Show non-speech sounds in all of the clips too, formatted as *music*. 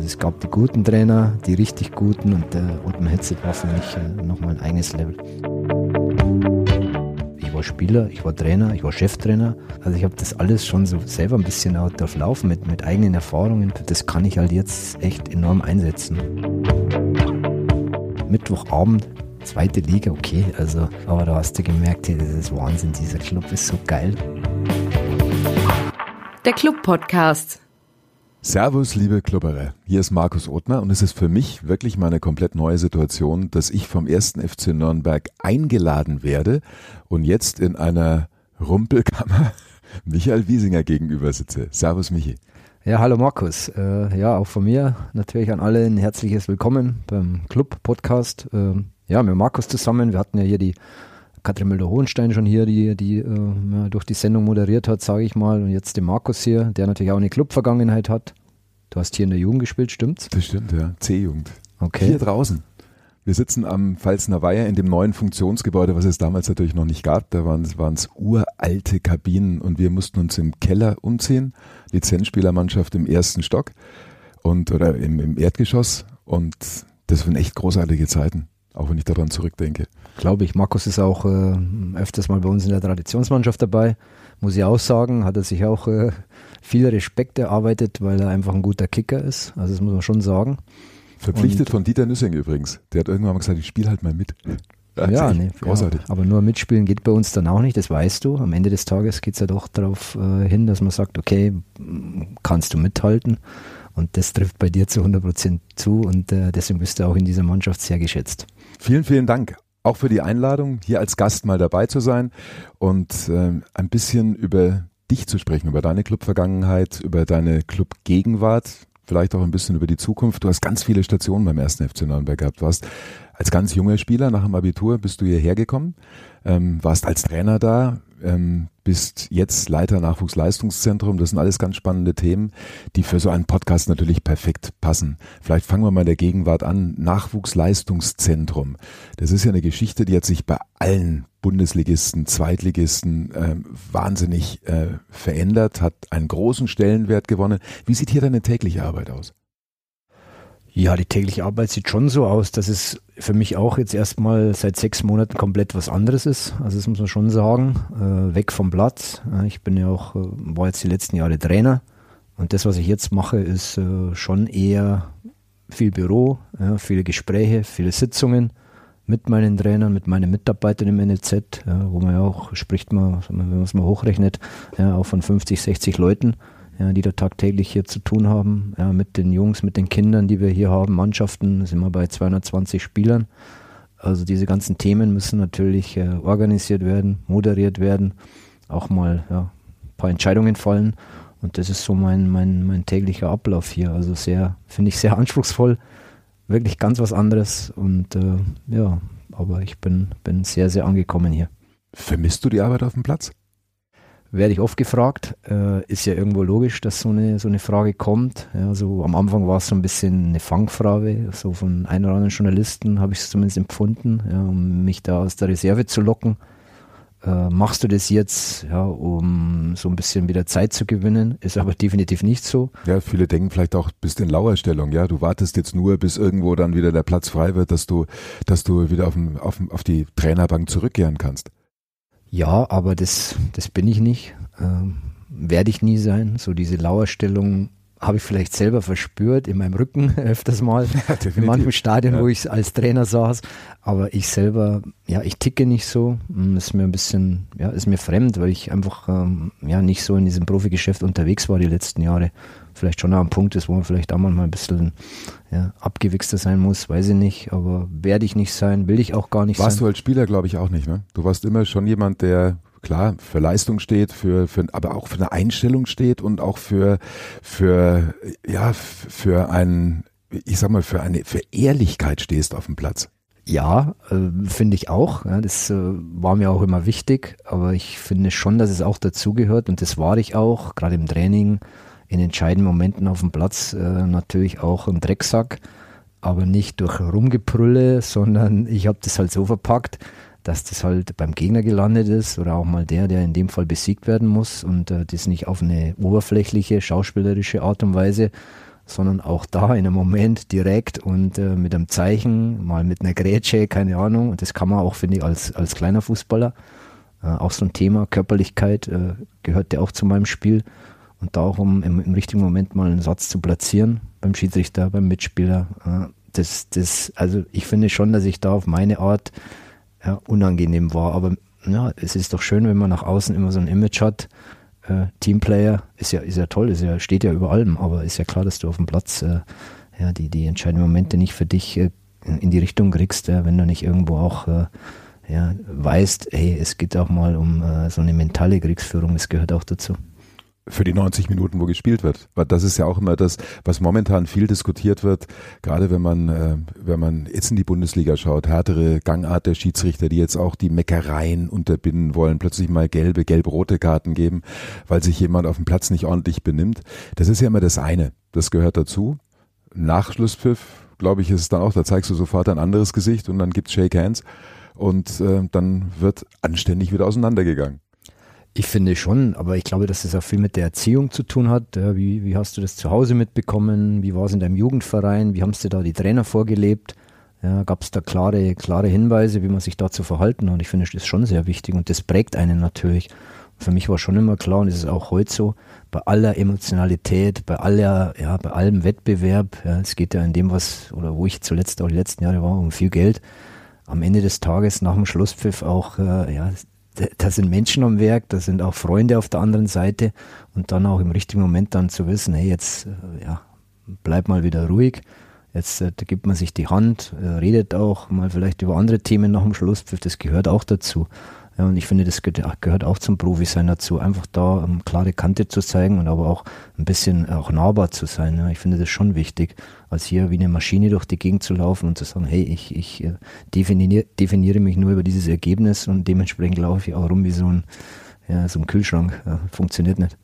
Also es gab die guten Trainer, die richtig guten und der Ottmar Hetze war für mich äh, nochmal ein eigenes Level. Ich war Spieler, ich war Trainer, ich war Cheftrainer. Also ich habe das alles schon so selber ein bisschen auch durchlaufen mit, mit eigenen Erfahrungen. Das kann ich halt jetzt echt enorm einsetzen. Mittwochabend, zweite Liga, okay, also, aber da hast du gemerkt, hey, das ist Wahnsinn, dieser Club ist so geil. Der Club-Podcast. Servus, liebe Klubberer. Hier ist Markus Othmer und es ist für mich wirklich mal eine komplett neue Situation, dass ich vom ersten FC Nürnberg eingeladen werde und jetzt in einer Rumpelkammer *laughs* Michael Wiesinger gegenüber sitze. Servus, Michi. Ja, hallo Markus. Äh, ja, auch von mir natürlich an alle ein herzliches Willkommen beim Club-Podcast. Ähm, ja, mit Markus zusammen. Wir hatten ja hier die Katrin Müller-Hohenstein schon hier, die, die äh, durch die Sendung moderiert hat, sage ich mal. Und jetzt den Markus hier, der natürlich auch eine Club-Vergangenheit hat. Du hast hier in der Jugend gespielt, stimmt's? Das stimmt, ja. C-Jugend. Okay. Hier draußen. Wir sitzen am Pfalzner Weiher in dem neuen Funktionsgebäude, was es damals natürlich noch nicht gab. Da waren es uralte Kabinen und wir mussten uns im Keller umziehen. Lizenzspielermannschaft im ersten Stock und oder im, im Erdgeschoss. Und das waren echt großartige Zeiten, auch wenn ich daran zurückdenke. Glaube ich. Markus ist auch äh, öfters mal bei uns in der Traditionsmannschaft dabei. Muss ich auch sagen, hat er sich auch äh, viel Respekt erarbeitet, weil er einfach ein guter Kicker ist. Also das muss man schon sagen. Verpflichtet Und- von Dieter Nüssing übrigens. Der hat irgendwann mal gesagt, ich spiele halt mal mit. Das Ja, echt nee, großartig. Ja, aber nur mitspielen geht bei uns dann auch nicht, das weißt du. Am Ende des Tages geht es ja doch darauf äh, hin, dass man sagt, okay, kannst du mithalten? Und das trifft bei dir zu 100% zu und äh, deswegen bist du auch in dieser Mannschaft sehr geschätzt. Vielen, vielen Dank auch für die Einladung, hier als Gast mal dabei zu sein und ähm, ein bisschen über dich zu sprechen, über deine Clubvergangenheit, über deine Clubgegenwart, vielleicht auch ein bisschen über die Zukunft. Du hast ganz viele Stationen beim ersten FC Nürnberg gehabt. Du warst als ganz junger Spieler nach dem Abitur bist du hierher gekommen, ähm, warst als Trainer da, ähm, bist jetzt Leiter Nachwuchsleistungszentrum. Das sind alles ganz spannende Themen, die für so einen Podcast natürlich perfekt passen. Vielleicht fangen wir mal in der Gegenwart an. Nachwuchsleistungszentrum. Das ist ja eine Geschichte, die hat sich bei allen Bundesligisten, Zweitligisten ähm, wahnsinnig äh, verändert, hat einen großen Stellenwert gewonnen. Wie sieht hier deine tägliche Arbeit aus? Ja, die tägliche Arbeit sieht schon so aus, dass es für mich auch jetzt erstmal seit sechs Monaten komplett was anderes ist. Also das muss man schon sagen. Äh, weg vom Platz. Ich bin ja auch, äh, war jetzt die letzten Jahre Trainer. Und das, was ich jetzt mache, ist äh, schon eher viel Büro, ja, viele Gespräche, viele Sitzungen mit meinen Trainern, mit meinen Mitarbeitern im NLZ, ja, wo man ja auch, spricht man, wenn man es mal hochrechnet, ja, auch von 50, 60 Leuten, ja, die da tagtäglich hier zu tun haben, ja, mit den Jungs, mit den Kindern, die wir hier haben, Mannschaften, sind wir bei 220 Spielern. Also diese ganzen Themen müssen natürlich äh, organisiert werden, moderiert werden, auch mal ja, ein paar Entscheidungen fallen. Und das ist so mein, mein, mein täglicher Ablauf hier. Also sehr, finde ich sehr anspruchsvoll, wirklich ganz was anderes. Und äh, ja, aber ich bin, bin sehr, sehr angekommen hier. Vermisst du die Arbeit auf dem Platz? Werde ich oft gefragt. Äh, ist ja irgendwo logisch, dass so eine, so eine Frage kommt. Ja, so am Anfang war es so ein bisschen eine Fangfrage. So von ein oder anderen Journalisten habe ich es zumindest empfunden, ja, um mich da aus der Reserve zu locken. Äh, machst du das jetzt, ja, um so ein bisschen wieder Zeit zu gewinnen? Ist aber definitiv nicht so. Ja, viele denken vielleicht auch, bist in Lauerstellung, ja. Du wartest jetzt nur, bis irgendwo dann wieder der Platz frei wird, dass du, dass du wieder auf, dem, auf, auf die Trainerbank zurückkehren kannst. Ja, aber das, das bin ich nicht. Ähm, Werde ich nie sein. So diese Lauerstellung habe ich vielleicht selber verspürt in meinem Rücken *laughs* öfters mal. in manchen Stadien, Ja. wo ich als Trainer saß. Aber ich selber, ja, ich ticke nicht so. Mm, Ist mir ein bisschen, ja, ist mir fremd, weil ich einfach ähm, ja nicht so in diesem Profigeschäft unterwegs war die letzten Jahre. Vielleicht schon ein Punkt ist, wo man vielleicht auch mal ein bisschen ja, abgewichster sein muss, weiß ich nicht. Aber werde ich nicht sein, will ich auch gar nicht Warst sein. du als Spieler, glaube ich, auch nicht, ne? Du warst immer schon jemand, der klar für Leistung steht, für, für aber auch für eine Einstellung steht und auch für für ja für ein ich sag mal für eine für Ehrlichkeit stehst auf dem Platz. Ja, äh, finde ich auch. Ja, das äh, war mir auch immer wichtig, aber ich finde schon, dass es auch dazugehört und das war ich auch, gerade im Training, in entscheidenden Momenten auf dem Platz äh, natürlich auch ein Drecksack, aber nicht durch Rumgebrülle, *laughs* sondern ich habe das halt so verpackt, dass das halt beim Gegner gelandet ist oder auch mal der, der in dem Fall besiegt werden muss und äh, das nicht auf eine oberflächliche, schauspielerische Art und Weise, sondern auch da in einem Moment direkt und äh, mit einem Zeichen, mal mit einer Grätsche, keine Ahnung. Und das kann man auch, finde ich, als, als kleiner Fußballer. Äh, auch so ein Thema, Körperlichkeit äh, gehört ja auch zu meinem Spiel. Und da auch, um im, im, richtigen Moment mal einen Satz zu platzieren beim Schiedsrichter, beim Mitspieler. Äh, das, das, also ich finde schon, dass ich da auf meine Art ja, unangenehm war. Aber ja, es ist doch schön, wenn man nach außen immer so ein Image hat. Äh, Teamplayer ist ja, ist ja toll, ist ja, steht ja über allem, aber ist ja klar, dass du auf dem Platz äh, ja, die, die entscheidenden Momente nicht für dich äh, in die Richtung kriegst, ja, wenn du nicht irgendwo auch äh, ja, weißt, hey, es geht auch mal um äh, so eine mentale Kriegsführung, das gehört auch dazu für die 90 Minuten, wo gespielt wird. Weil das ist ja auch immer das, was momentan viel diskutiert wird, gerade wenn man, äh, wenn man jetzt in die Bundesliga schaut, härtere Gangart der Schiedsrichter, die jetzt auch die Meckereien unterbinden wollen, plötzlich mal gelbe, gelb-rote Karten geben, weil sich jemand auf dem Platz nicht ordentlich benimmt. Das ist ja immer das eine. Das gehört dazu. Nach Schlusspfiff, glaube ich, ist es dann auch, da zeigst du sofort ein anderes Gesicht und dann gibt's Shake Hands und äh, dann wird anständig wieder auseinandergegangen. Ich finde schon, aber ich glaube, dass es auch viel mit der Erziehung zu tun hat. Wie, wie hast du das zu Hause mitbekommen? Wie war es in deinem Jugendverein? Wie haben es dir da die Trainer vorgelebt? Ja, Gab es da klare, klare Hinweise, wie man sich da zu verhalten hat? Ich finde, das ist schon sehr wichtig und das prägt einen natürlich. Für mich war schon immer klar, und es ist auch heute so, bei aller Emotionalität, bei aller, ja, bei allem Wettbewerb, ja, es geht ja in dem, was, oder wo ich zuletzt auch die letzten Jahre war, um viel Geld. Am Ende des Tages, nach dem Schlusspfiff auch, äh, ja, da sind Menschen am Werk, da sind auch Freunde auf der anderen Seite und dann auch im richtigen Moment dann zu wissen, hey, jetzt äh, ja, bleib mal wieder ruhig, jetzt äh, gibt man sich die Hand, äh, redet auch mal vielleicht über andere Themen nach dem Schlusspfiff, das gehört auch dazu. Und ich finde, das gehört auch zum Profi-Sein dazu, einfach da ähm, klare Kante zu zeigen und aber auch ein bisschen auch nahbar zu sein. Ja. Ich finde das schon wichtig, als hier wie eine Maschine durch die Gegend zu laufen und zu sagen, hey, ich, ich äh, definiere, mich nur über dieses Ergebnis und dementsprechend laufe ich auch rum wie so ein, ja, so ein Kühlschrank. Ja, funktioniert nicht.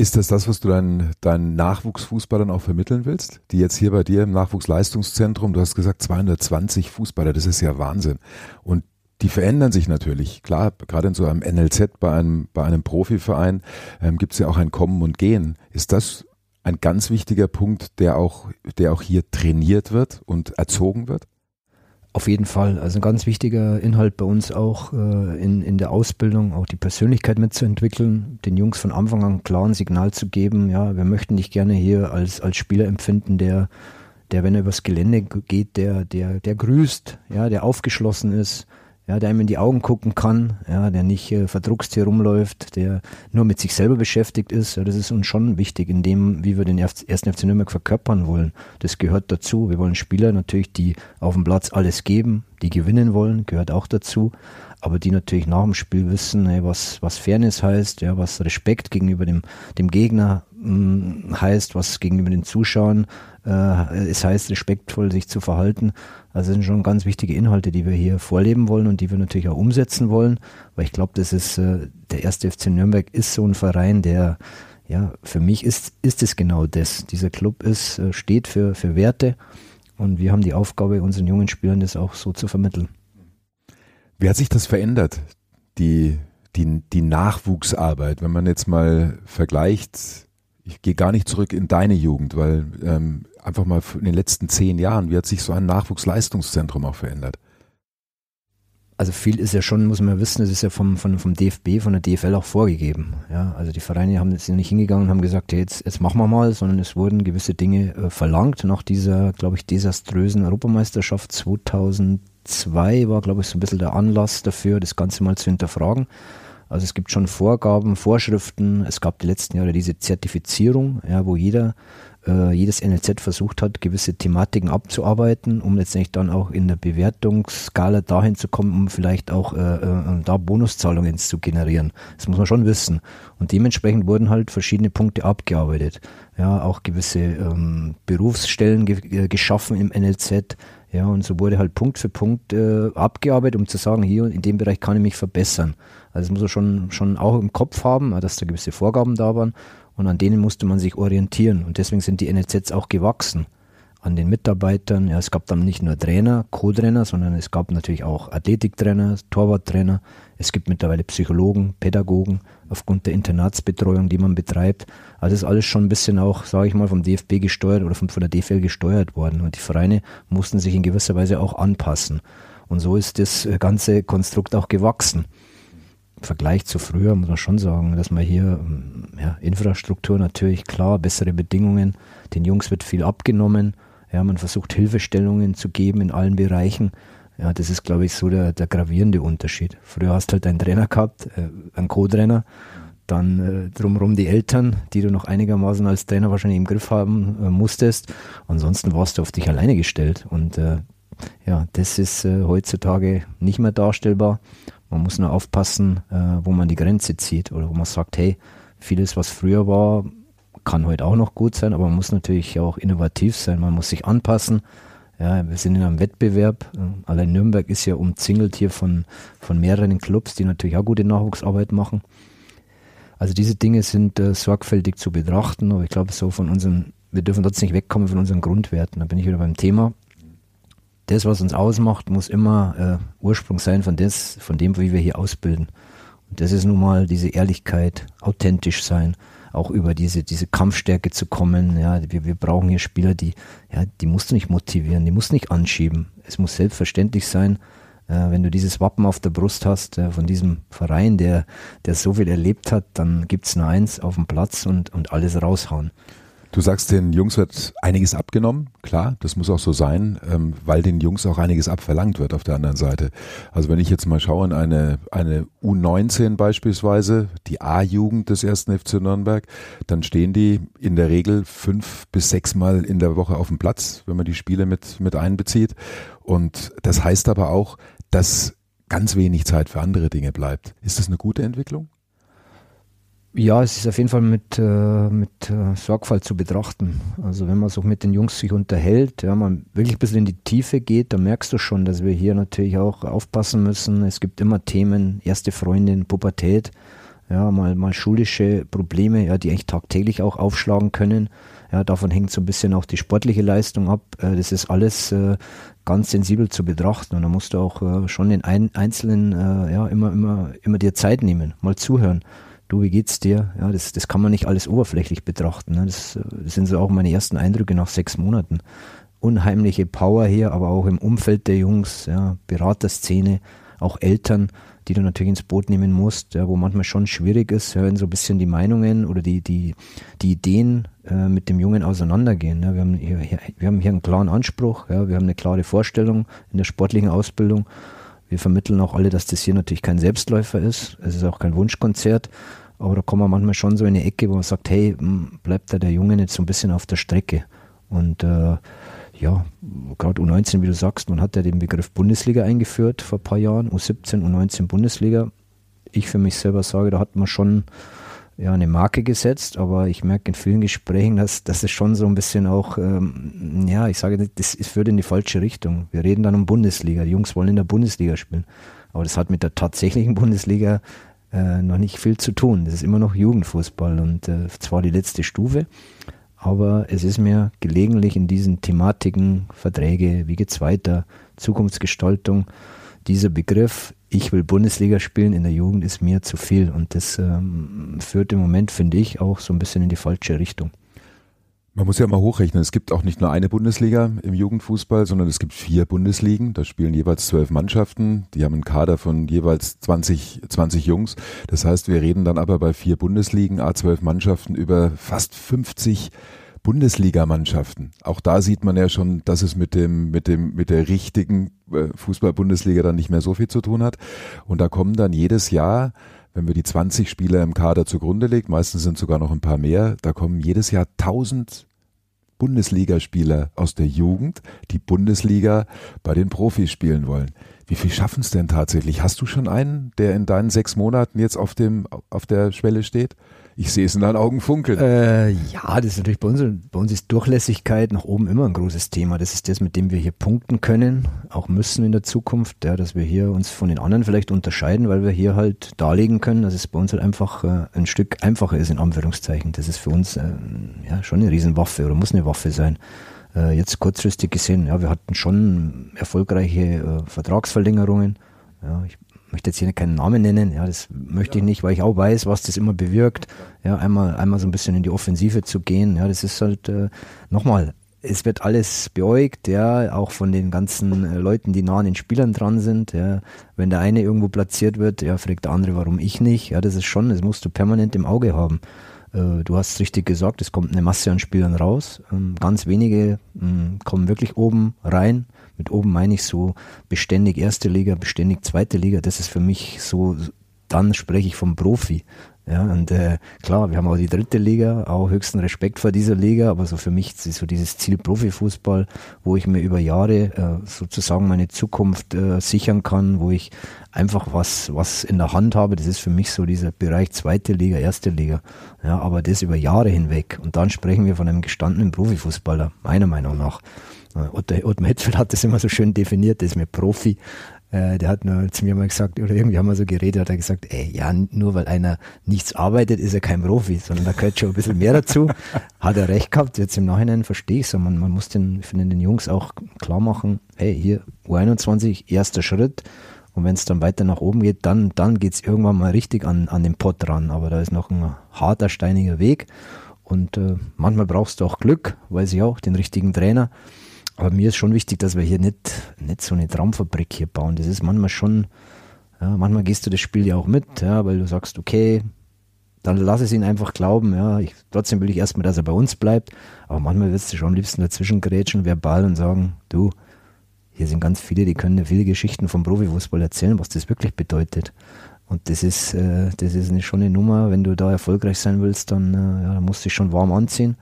Ist das das, was du deinen, deinen Nachwuchsfußballern auch vermitteln willst? Die jetzt hier bei dir im Nachwuchsleistungszentrum, du hast gesagt 220 Fußballer, das ist ja Wahnsinn. Und die verändern sich natürlich. Klar, gerade in so einem NLZ, bei einem, bei einem Profiverein, ähm, gibt es ja auch ein Kommen und Gehen. Ist das ein ganz wichtiger Punkt, der auch, der auch hier trainiert wird und erzogen wird? Auf jeden Fall. Also ein ganz wichtiger Inhalt bei uns auch äh, in, in der Ausbildung, auch die Persönlichkeit mitzuentwickeln, den Jungs von Anfang an klar ein Signal zu geben, ja, wir möchten dich gerne hier als, als Spieler empfinden, der, der, wenn er übers Gelände geht, der, der, der grüßt, ja, der aufgeschlossen ist, ja, der einem in die Augen gucken kann, ja, der nicht äh, verdruckst hier rumläuft, der nur mit sich selber beschäftigt ist. Ja, das ist uns schon wichtig in dem, wie wir den ersten FC Nürnberg verkörpern wollen. Das gehört dazu. Wir wollen Spieler natürlich, die auf dem Platz alles geben, die gewinnen wollen, gehört auch dazu. Aber die natürlich nach dem Spiel wissen, ey, was, was Fairness heißt, ja, was Respekt gegenüber dem, dem Gegner mh, mm, heißt, was gegenüber den Zuschauern es heißt, respektvoll sich zu verhalten. Also das sind schon ganz wichtige Inhalte, die wir hier vorleben wollen und die wir natürlich auch umsetzen wollen, weil ich glaube, das ist äh, der erste FC Nürnberg ist so ein Verein, der ja für mich ist ist es genau das. Dieser Club ist äh, steht für für Werte und wir haben die Aufgabe, unseren jungen Spielern das auch so zu vermitteln. Wie hat sich das verändert? Die die, die Nachwuchsarbeit, wenn man jetzt mal vergleicht, ich gehe gar nicht zurück in deine Jugend, weil ähm, einfach mal in den letzten zehn Jahren, wie hat sich so ein Nachwuchsleistungszentrum auch verändert? Also viel ist ja schon, muss man wissen, es ist ja vom, vom, vom DFB, von der DFL auch vorgegeben. Ja, also die Vereine haben jetzt nicht hingegangen und haben gesagt, hey, jetzt, jetzt machen wir mal, sondern es wurden gewisse Dinge äh, verlangt. Nach dieser, glaube ich, desaströsen Europameisterschaft 2002 war, glaube ich, so ein bisschen der Anlass dafür, das Ganze mal zu hinterfragen. Also es gibt schon Vorgaben, Vorschriften. Es gab die letzten Jahre diese Zertifizierung, ja, wo jeder äh, jedes NLZ versucht hat, gewisse Thematiken abzuarbeiten, um letztendlich dann auch in der Bewertungsskala dahin zu kommen, um vielleicht auch äh, äh, da Bonuszahlungen zu generieren. Das muss man schon wissen. Und dementsprechend wurden halt verschiedene Punkte abgearbeitet. Ja, auch gewisse ähm, Berufsstellen ge äh, geschaffen im NLZ. Ja, und so wurde halt Punkt für Punkt äh, abgearbeitet, um zu sagen, hier in dem Bereich kann ich mich verbessern. Also das muss man schon, schon auch im Kopf haben, dass da gewisse Vorgaben da waren und an denen musste man sich orientieren. Und deswegen sind die NLZs auch gewachsen. an den Mitarbeitern. Ja, es gab dann nicht nur Trainer, Co-Trainer, sondern es gab natürlich auch Athletiktrainer, Torwarttrainer. Es gibt mittlerweile Psychologen, Pädagogen aufgrund der Internatsbetreuung, die man betreibt. Also das ist alles schon ein bisschen auch, sage ich mal, vom DFB gesteuert oder von, von der DFL gesteuert worden. Und die Vereine mussten sich in gewisser Weise auch anpassen. Und so ist das ganze Konstrukt auch gewachsen. Vergleich zu früher muss man schon sagen, dass man hier ja, Infrastruktur natürlich klar, bessere Bedingungen, den Jungs wird viel abgenommen, ja, man versucht Hilfestellungen zu geben in allen Bereichen. Ja, das ist, glaube ich, so der, der gravierende Unterschied. Früher hast du halt einen Trainer gehabt, äh, einen Co-Trainer, dann äh, drumherum die Eltern, die du noch einigermaßen als Trainer wahrscheinlich im Griff haben äh, musstest. Ansonsten warst du auf dich alleine gestellt. Und äh, ja, das ist äh, heutzutage nicht mehr darstellbar. Man muss nur aufpassen, äh, wo man die Grenze zieht oder wo man sagt, hey, vieles, was früher war, kann heute auch noch gut sein, aber man muss natürlich auch innovativ sein, man muss sich anpassen. Ja, wir sind in einem Wettbewerb. Allein Nürnberg ist ja umzingelt hier von, von mehreren Clubs, die natürlich auch gute Nachwuchsarbeit machen. Also diese Dinge sind äh, sorgfältig zu betrachten, aber ich glaube so von unseren, wir dürfen trotzdem nicht wegkommen von unseren Grundwerten. Da bin ich wieder beim Thema das, was uns ausmacht, muss immer äh, Ursprung sein von, des, von dem, wie wir hier ausbilden. Und das ist nun mal diese Ehrlichkeit, authentisch sein, auch über diese, diese Kampfstärke zu kommen. Ja, wir, wir brauchen hier Spieler, die, ja, die musst du nicht motivieren, die musst du nicht anschieben. Es muss selbstverständlich sein, äh, wenn du dieses Wappen auf der Brust hast äh, von diesem Verein, der, der so viel erlebt hat, dann gibt's nur eins auf dem Platz und, und alles raushauen. Du sagst, den Jungs wird einiges abgenommen. Klar, das muss auch so sein, ähm, weil den Jungs auch einiges abverlangt wird auf der anderen Seite. Also wenn ich jetzt mal schaue in eine, eine U19 beispielsweise, die A-Jugend des ersten FC Nürnberg, dann stehen die in der Regel fünf bis sechs Mal in der Woche auf dem Platz, wenn man die Spiele mit, mit einbezieht. Und das heißt aber auch, dass ganz wenig Zeit für andere Dinge bleibt. Ist das eine gute Entwicklung? Ja, es ist auf jeden Fall mit, äh, mit äh, Sorgfalt zu betrachten. Also wenn man so mit den Jungs sich unterhält, ja, man wirklich ein bisschen in die Tiefe geht, dann merkst du schon, dass wir hier natürlich auch aufpassen müssen. Es gibt immer Themen, erste Freundin, Pubertät, ja, mal, mal schulische Probleme, ja, die eigentlich tagtäglich auch aufschlagen können. Ja, davon hängt so ein bisschen auch die sportliche Leistung ab. Äh, das ist alles äh, ganz sensibel zu betrachten und da musst du auch äh, schon den ein, Einzelnen äh, ja, immer, immer, immer dir Zeit nehmen, mal zuhören du, wie geht's dir? Ja, das, das kann man nicht alles oberflächlich betrachten. Ne? Das, das sind so auch meine ersten Eindrücke nach sechs Monaten. Unheimliche Power hier, aber auch im Umfeld der Jungs, ja, Beraterszene, auch Eltern, die du natürlich ins Boot nehmen musst, ja, wo manchmal schon schwierig ist, ja, wenn so ein bisschen die Meinungen oder die, die, die Ideen äh, mit dem Jungen auseinandergehen. Ja. Wir, haben hier, wir haben hier einen klaren Anspruch, ja, wir haben eine klare Vorstellung in der sportlichen Ausbildung wir vermitteln auch alle, dass das hier natürlich kein Selbstläufer ist. Es ist auch kein Wunschkonzert. Aber da kommen wir manchmal schon so in eine Ecke, wo man sagt, hey, hm, bleibt da der Junge nicht so ein bisschen auf der Strecke? Und äh, ja, gerade U19, wie du sagst, man hat ja den Begriff Bundesliga eingeführt vor ein paar Jahren, U17, U19 Bundesliga. Ich für mich selber sage, da hat man schon ja, eine Marke gesetzt, aber ich merke in vielen Gesprächen, dass, dass es schon so ein bisschen auch, ähm, ja, ich sage, das führt in die falsche Richtung. Wir reden dann um Bundesliga. Die Jungs wollen in der Bundesliga spielen. Aber das hat mit der tatsächlichen Bundesliga äh, noch nicht viel zu tun. Das ist immer noch Jugendfußball und äh, zwar die letzte Stufe. Aber es ist mir gelegentlich in diesen Thematiken, Verträge, wie geht's weiter, Zukunftsgestaltung, dieser Begriff ich will Bundesliga spielen in der Jugend ist mir zu viel und das ähm, führt im Moment, finde ich, auch so ein bisschen in die falsche Richtung. Man muss ja mal hochrechnen, es gibt auch nicht nur eine Bundesliga im Jugendfußball, sondern es gibt vier Bundesligen, da spielen jeweils zwölf Mannschaften, die haben einen Kader von jeweils 20, 20 Jungs. Das heißt, wir reden dann aber bei vier Bundesligen, A12 Mannschaften über fast 50 Bundesligamannschaften. Auch da sieht man ja schon, dass es mit dem, mit dem, mit der richtigen äh, Fußball-Bundesliga dann nicht mehr so viel zu tun hat. Und da kommen dann jedes Jahr, wenn wir die 20 Spieler im Kader zugrunde legt, meistens sind sogar noch ein paar mehr, da kommen jedes Jahr 1000 Bundesligaspieler aus der Jugend, die Bundesliga bei den Profis spielen wollen. Wie viel schaffen es denn tatsächlich? Hast du schon einen, der in deinen sechs Monaten jetzt auf dem, auf der Schwelle steht? Ich sehe es in deinen Augen funkeln. Äh, ja, das ist natürlich bei uns, bei uns ist Durchlässigkeit nach oben immer ein großes Thema. Das ist das, mit dem wir hier punkten können, auch müssen in der Zukunft, ja, dass wir hier uns von den anderen vielleicht unterscheiden, weil wir hier halt darlegen können, dass es bei uns halt einfach äh, ein Stück einfacher ist, in Anführungszeichen. Das ist für uns äh, ja schon eine Riesenwaffe oder muss eine Waffe sein. Äh, jetzt kurzfristig gesehen, ja, wir hatten schon erfolgreiche äh, Vertragsverlängerungen. Ja, ich möchte jetzt hier keinen Namen nennen, ja, das möchte ich nicht, weil ich auch weiß, was das immer bewirkt. Ja, einmal, einmal so ein bisschen in die Offensive zu gehen. Ja, das ist halt äh, nochmal es wird alles beäugt, ja, auch von den ganzen äh, Leuten, die nah an den Spielern dran sind, ja. Wenn der eine irgendwo platziert wird, ja, fragt der andere, warum ich nicht. Ja, das ist schon, das musst du permanent im Auge haben. Äh, du hast richtig gesagt, es kommt eine Masse an Spielern raus. Ähm, ganz wenige ähm, kommen wirklich oben rein. Mit oben meine ich so beständig erste Liga, beständig zweite Liga. Das ist für mich so, dann spreche ich vom Profi. Ja, und äh, klar, wir haben auch die dritte Liga, auch höchsten Respekt vor dieser Liga, aber so für mich ist so dieses Ziel Profifußball, wo ich mir über Jahre äh, sozusagen meine Zukunft äh, sichern kann, wo ich einfach was, was in der Hand habe, das ist für mich so dieser Bereich zweite Liga, erste Liga. Ja, aber das über Jahre hinweg. Und dann sprechen wir von einem gestandenen Profifußballer, meiner Meinung nach. Äh, Ottmar Hitzfeld hat das immer so schön definiert, das ist mir Profi. Äh, der hat nur zu mir mal gesagt, oder irgendwie haben wir so geredet, hat er gesagt, ey, ja, nur weil einer nichts arbeitet, ist er kein Profi, sondern da gehört schon ein bisschen mehr dazu. *laughs* hat er recht gehabt, jetzt im Nachhinein verstehe ich so, man, man muss den, finde den Jungs auch klar machen, hey, hier, U21, erster Schritt, und wenn es dann weiter nach oben geht, dann, dann geht es irgendwann mal richtig an, an den Pott ran. Aber da ist noch ein harter, steiniger Weg. Und äh, manchmal brauchst du auch Glück, weiß ich auch, den richtigen Trainer. Aber mir ist schon wichtig, dass wir hier nicht, nicht so eine Traumfabrik hier bauen. Das ist manchmal schon, ja, manchmal gehst du das Spiel ja auch mit, ja, weil du sagst, okay, dann lass es ihn einfach glauben, ja. Ich, trotzdem will ich erstmal, dass er bei uns bleibt. Aber manchmal wirst du schon am liebsten dazwischen grätschen, verbal und sagen, du, hier sind ganz viele, die können viele Geschichten vom Profifußball erzählen, was das wirklich bedeutet. Und das ist, äh, das ist eine, schon eine Nummer, wenn du da erfolgreich sein willst, dann äh, ja, musst du dich schon warm anziehen,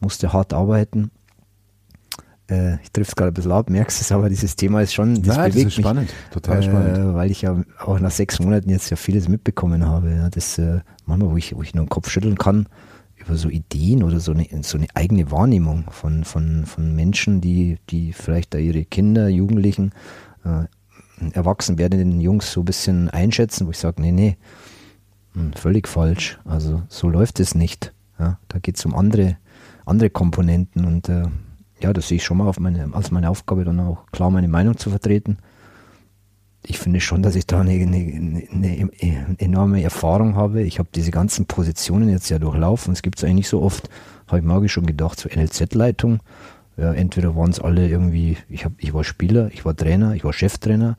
musst du hart arbeiten äh, ich trifft es gerade ein bisschen ab, merkst es, aber dieses Thema ist schon, das Nein, bewegt das ist spannend, mich, total äh, spannend. Weil ich ja auch nach sechs Monaten jetzt ja vieles mitbekommen habe. Ja, das äh, manchmal, wo ich, wo ich nur den Kopf schütteln kann, über so Ideen oder so eine, so eine eigene Wahrnehmung von, von, von Menschen, die, die vielleicht da ihre Kinder, Jugendlichen, äh, erwachsen werdenden Jungs so ein bisschen einschätzen, wo ich sage, nee, nee, hm, völlig falsch. Also so läuft es nicht. Ja, da geht es um andere, andere Komponenten und äh, ja, das sehe ich schon mal meine, als meine Aufgabe, dann auch klar meine Meinung zu vertreten. Ich finde schon, dass ich da eine, eine, eine enorme Erfahrung habe. Ich habe diese ganzen Positionen jetzt ja durchlaufen. Es gibt es eigentlich nicht so oft, habe ich mir schon gedacht, so NLZ-Leitung. Ja, entweder waren es alle irgendwie, ich, hab, ich war Spieler, ich war Trainer, ich war Cheftrainer,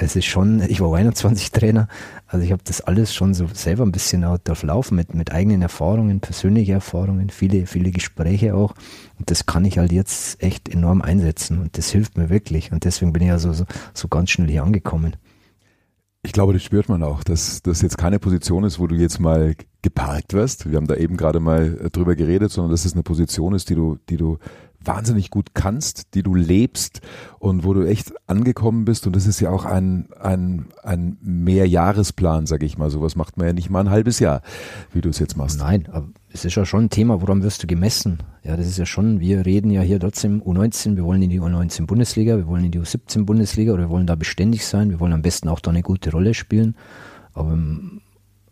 es ist schon, ich war 21 Trainer, also ich habe das alles schon so selber ein bisschen auch durchlaufen mit, mit eigenen Erfahrungen, persönliche Erfahrungen, viele, viele Gespräche auch. Und das kann ich halt jetzt echt enorm einsetzen und das hilft mir wirklich. Und deswegen bin ich ja so, so, so ganz schnell hier angekommen. Ich glaube, das spürt man auch, dass das jetzt keine Position ist, wo du jetzt mal geparkt wirst. Wir haben da eben gerade mal drüber geredet, sondern dass es eine Position ist, die du, die du wahnsinnig gut kannst, die du lebst und wo du echt angekommen bist. Und das ist ja auch ein, ein, ein Mehrjahresplan, sage ich mal. Sowas macht man ja nicht mal ein halbes Jahr, wie du es jetzt machst. Nein, aber es ist ja schon ein Thema, woran wirst du gemessen? Ja, das ist ja schon, wir reden ja hier trotzdem U19, wir wollen in die U19 Bundesliga, wir wollen in die U17 Bundesliga oder wir wollen da beständig sein, wir wollen am besten auch da eine gute Rolle spielen. Aber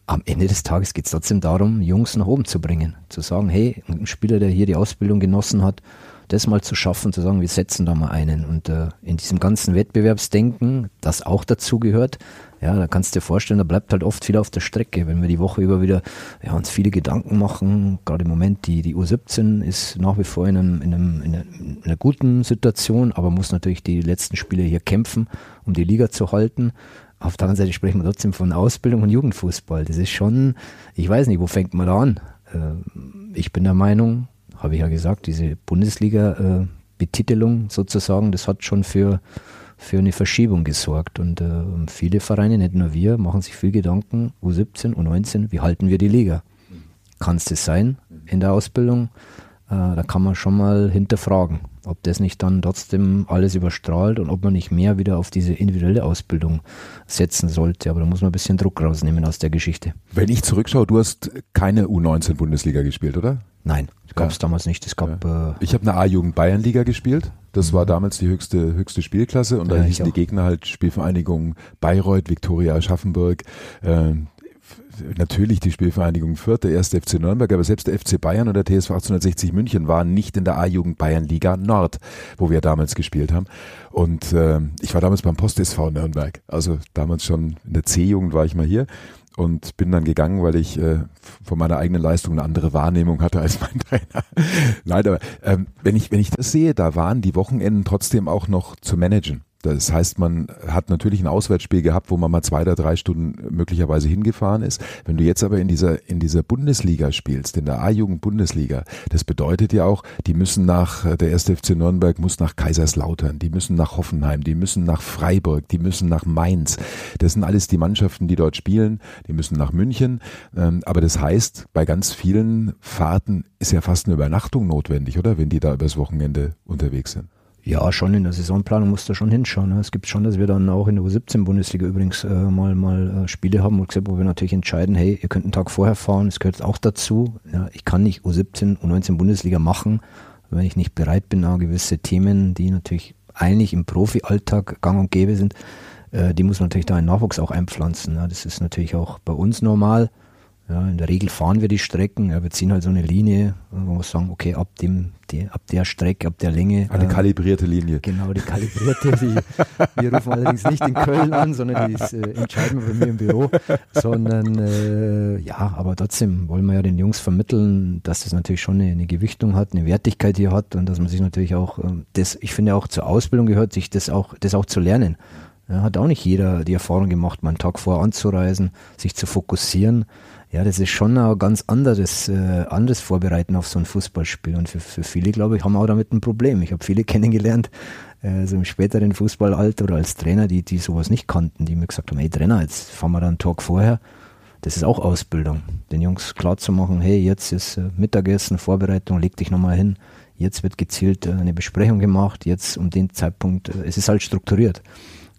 am Ende des Tages geht es trotzdem darum, Jungs nach oben zu bringen. Zu sagen, hey, ein Spieler, der hier die Ausbildung genossen hat, das mal zu schaffen, zu sagen, wir setzen da mal einen. Und äh, in diesem ganzen Wettbewerbsdenken, das auch dazu gehört, ja, da kannst du dir vorstellen, da bleibt halt oft viel auf der Strecke. Wenn wir die Woche über wieder ja, uns viele Gedanken machen, gerade im Moment, die, die U17 ist nach wie vor in, einem, in, einem, in, einer, in einer guten Situation, aber muss natürlich die letzten Spiele hier kämpfen, um die Liga zu halten. Auf der anderen Seite sprechen wir trotzdem von Ausbildung und Jugendfußball. Das ist schon, ich weiß nicht, wo fängt man da an? Äh, ich bin der Meinung, habe ich ja gesagt, diese Bundesliga-Betitelung sozusagen, das hat schon für, für eine Verschiebung gesorgt. Und äh, viele Vereine, nicht nur wir, machen sich viel Gedanken, U17, U19, wie halten wir die Liga? Kann es das sein in der Ausbildung? Äh, da kann man schon mal hinterfragen, ob das nicht dann trotzdem alles überstrahlt und ob man nicht mehr wieder auf diese individuelle Ausbildung setzen sollte. Aber da muss man ein bisschen Druck rausnehmen aus der Geschichte. Wenn ich zurückschaue, du hast keine U19-Bundesliga gespielt, oder? Nein, gab es ja. damals nicht. Es gab, ja. äh, ich habe eine A-Jugend Bayernliga gespielt. Das war mhm. damals die höchste, höchste Spielklasse und ja, da hießen die Gegner halt Spielvereinigung Bayreuth, Viktoria Aschaffenburg. Äh, natürlich die Spielvereinigung Fürth, der erste FC Nürnberg, aber selbst der FC Bayern und der TSV 1860 München waren nicht in der A-Jugend Bayern Liga Nord, wo wir damals gespielt haben. Und äh, ich war damals beim Post SV Nürnberg, also damals schon in der C-Jugend war ich mal hier und bin dann gegangen, weil ich äh, von meiner eigenen Leistung eine andere Wahrnehmung hatte als mein *laughs* Trainer. Nein, aber ähm, wenn ich wenn ich das sehe, da waren die Wochenenden trotzdem auch noch zu managen. Das heißt, man hat natürlich ein Auswärtsspiel gehabt, wo man mal zwei oder drei Stunden möglicherweise hingefahren ist. Wenn du jetzt aber in dieser, in dieser Bundesliga spielst, in der A-Jugend Bundesliga, das bedeutet ja auch, die müssen nach, der erste FC Nürnberg muss nach Kaiserslautern, die müssen nach Hoffenheim, die müssen nach Freiburg, die müssen nach Mainz. Das sind alles die Mannschaften, die dort spielen, die müssen nach München. Ähm, aber das heißt, bei ganz vielen Fahrten ist ja fast eine Übernachtung notwendig, oder? Wenn die da übers Wochenende unterwegs sind. Ja, schon in der Saisonplanung musst du schon hinschauen. Ne? Es gibt schon, dass wir dann auch in der U17-Bundesliga übrigens äh, mal, mal äh, Spiele haben, wo wir natürlich entscheiden, hey, ihr könnt einen Tag vorher fahren, das gehört auch dazu. Ja, ich kann nicht U17, U19 Bundesliga machen, wenn ich nicht bereit bin, auch gewisse Themen, die natürlich eigentlich im Profi-Alltag gang und gäbe sind, äh, die muss man natürlich da in Nachwuchs auch einpflanzen. Ja, das ist natürlich auch bei uns normal. Ja, in der Regel fahren wir die Strecken, ja, wir ziehen halt so eine Linie, wo wir sagen, okay, ab dem, die, ab der Strecke, ab der Länge. Eine äh, kalibrierte Linie. Genau, die kalibrierte, die, wir rufen allerdings nicht in Köln an, sondern die ist, äh, entscheiden wir bei mir im Büro, sondern äh, ja, aber trotzdem wollen wir ja den Jungs vermitteln, dass das natürlich schon eine, eine Gewichtung hat, eine Wertigkeit hier hat und dass man sich natürlich auch, äh, das, ich finde auch zur Ausbildung gehört, sich das auch, das auch zu lernen. Ja, hat auch nicht jeder die Erfahrung gemacht, mal einen Tag vorher anzureisen, sich zu fokussieren ja, das ist schon ein ganz anderes, äh, anderes Vorbereiten auf so ein Fußballspiel. Und für, für viele, glaube ich, haben auch damit ein Problem. Ich habe viele *laughs* kennengelernt, äh, so im späteren Fußballalter oder als Trainer, die, die sowas nicht kannten, die mir gesagt haben, hey Trainer, jetzt fahren wir da einen Tag vorher. Das ist auch Ausbildung. Den Jungs klar zu machen, hey, jetzt ist äh, Mittagessen, Vorbereitung, leg dich nochmal hin. Jetzt wird gezielt äh, eine Besprechung gemacht, jetzt um den Zeitpunkt, äh, es ist halt strukturiert.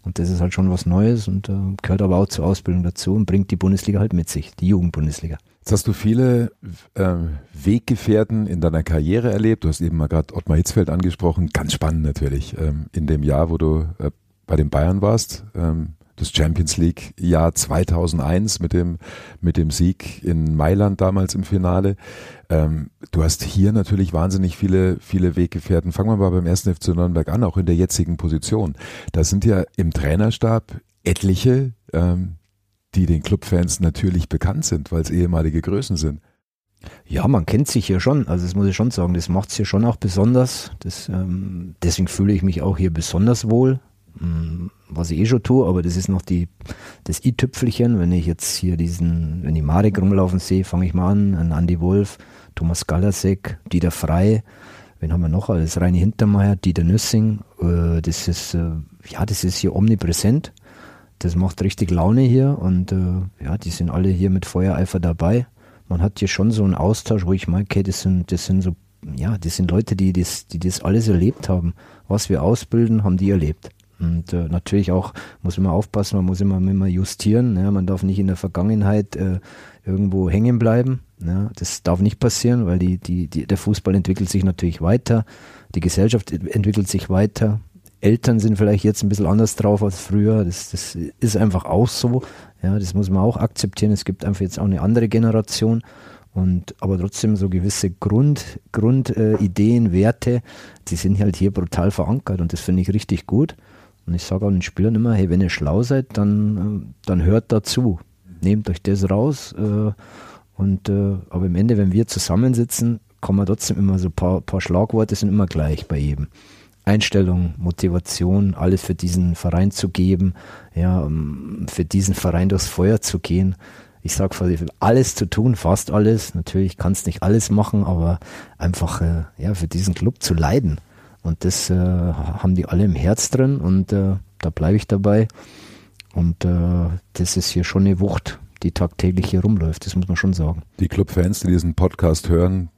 Und das ist halt schon was Neues und äh, gehört aber auch zur Ausbildung dazu und bringt die Bundesliga halt mit sich, die Jugendbundesliga. Jetzt hast du viele äh, Weggefährten in deiner Karriere erlebt. Du hast eben mal gerade Ottmar Hitzfeld angesprochen. Ganz spannend natürlich. Ähm, in dem Jahr, wo du äh, bei den Bayern warst, ähm, das Champions League Jahr 2001 mit dem, mit dem Sieg in Mailand damals im Finale. Ähm, du hast hier natürlich wahnsinnig viele, viele Weggefährten. Fangen wir mal beim ersten FC Nürnberg an, auch in der jetzigen Position. Da sind ja im Trainerstab etliche, ähm, die den Clubfans natürlich bekannt sind, weil es ehemalige Größen sind. Ja, man kennt sich hier schon. Also das muss ich schon sagen. Das macht es hier schon auch besonders. Das, ähm, deswegen fühle ich mich auch hier besonders wohl. Was ich eh schon tue, aber das ist noch die, das i-Tüpfelchen. Wenn ich jetzt hier diesen, wenn ich Marek rumlaufen sehe, fange ich mal an, an Andy Wolf, Thomas Galasek, Dieter Frei, wen haben wir noch alles? Reini Hintermeier, Dieter Nüssing, äh, das ist, äh, ja, das ist hier omnipräsent. Das macht richtig Laune hier und äh, ja, die sind alle hier mit Feuereifer dabei. Man hat hier schon so einen Austausch, wo ich meine, okay, das sind, das sind so, ja, das sind Leute, die das, die das alles erlebt haben. Was wir ausbilden, haben die erlebt. Und äh, natürlich auch muss man aufpassen, man muss immer, immer justieren. Ja, man darf nicht in der Vergangenheit äh, irgendwo hängen bleiben. Ja, das darf nicht passieren, weil die, die, die, der Fußball entwickelt sich natürlich weiter, die Gesellschaft entwickelt sich weiter. Eltern sind vielleicht jetzt ein bisschen anders drauf als früher. Das, das ist einfach auch so. Ja, das muss man auch akzeptieren. Es gibt einfach jetzt auch eine andere Generation. Und aber trotzdem so gewisse Grund, Grundideen, äh, Werte, die sind halt hier brutal verankert und das finde ich richtig gut. Und ich sage auch den Spielern immer, hey, wenn ihr schlau seid, dann, äh, dann hört dazu. Nehmt euch das raus. Äh, und äh, aber im Ende, wenn wir zusammensitzen, kommen wir trotzdem immer so ein paar, paar Schlagworte sind immer gleich bei jedem. Einstellung, Motivation, alles für diesen Verein zu geben, ja, für diesen Verein durchs Feuer zu gehen. Ich sage alles zu tun, fast alles. Natürlich kannst nicht alles machen, aber einfach äh, ja für diesen Club zu leiden. Und das äh, haben die alle im Herz drin und äh, da bleibe ich dabei. Und äh, das ist hier schon eine Wucht, die tagtäglich hier rumläuft, das muss man schon sagen. Die Clubfans, die diesen Podcast hören,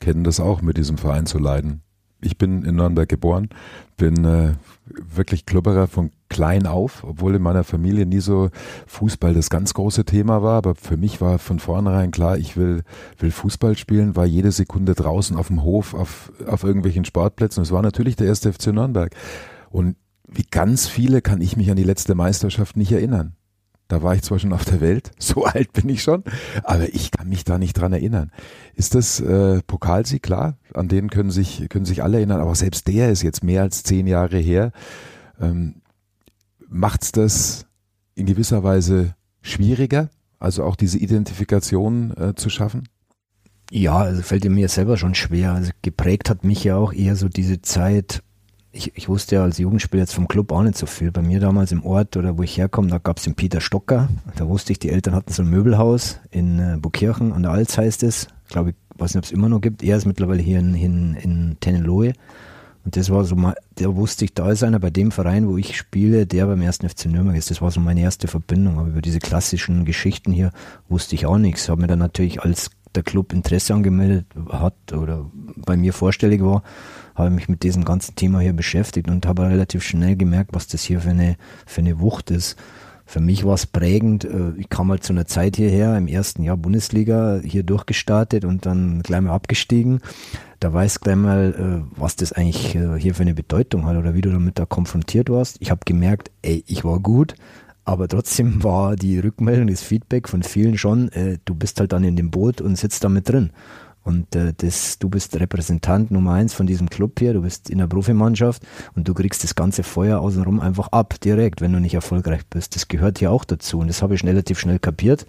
kennen das auch, mit diesem Verein zu leiden ich bin in Nürnberg geboren, bin äh, wirklich Klubberer von klein auf, obwohl in meiner Familie nie so Fußball das ganz große Thema war, aber für mich war von vornherein klar, ich will, will Fußball spielen, war jede Sekunde draußen auf dem Hof, auf, auf irgendwelchen Sportplätzen. Es war natürlich der erste FC Nürnberg. Und wie ganz viele kann ich mich an die letzte Meisterschaft nicht erinnern Da war ich zwar schon auf der Welt, *laughs* so alt bin ich schon, aber ich kann mich da nicht dran erinnern. Ist das äh, Pokalsieg klar? An den können sich können sich alle erinnern, aber selbst der ist jetzt mehr als zehn Jahre her. Ähm, macht's das in gewisser Weise schwieriger, also auch diese Identifikation äh, zu schaffen? Ja, also fällt mir selber schon schwer. Also geprägt hat mich ja auch eher so diese Zeit. Ich, ich wusste ja als Jugendspieler jetzt vom Club auch nicht so viel. Bei mir damals im Ort oder wo ich herkomme, da gab es den Peter Stocker. Da wusste ich, die Eltern hatten so ein Möbelhaus in äh, Burgkirchen an der Alz heißt es. Glaube, ich weiß nicht, ob es immer noch gibt. Er ist mittlerweile hier in, in, in Tennelohe. Und das war so mal, der wusste ich, da ist einer bei dem Verein, wo ich spiele, der beim ersten FC Nürnberg ist. Das war so meine erste Verbindung. Aber über diese klassischen Geschichten hier wusste ich auch nichts. Habe mir dann natürlich, als der Club Interesse angemeldet hat oder bei mir vorstellig war, habe ich mich mit diesem ganzen Thema hier beschäftigt und habe relativ schnell gemerkt, was das hier für eine, für eine Wucht ist. Für mich war es prägend. Äh, ich kam halt zu einer Zeit hierher, im ersten Jahr Bundesliga, hier durchgestartet und dann gleich mal abgestiegen da weißt gleich mal, äh, was das eigentlich äh, hier für eine Bedeutung hat oder wie du damit da konfrontiert warst. Ich habe gemerkt, ey, ich war gut, aber trotzdem war die Rückmeldung, das Feedback von vielen schon, äh, du bist halt dann in dem Boot und sitzt da mit drin. Und äh, das, du bist Repräsentant Nummer eins von diesem Club hier, du bist in der Profimannschaft und du kriegst das ganze Feuer außenrum einfach ab, direkt, wenn du nicht erfolgreich bist. Das gehört hier auch dazu und das habe ich relativ schnell kapiert.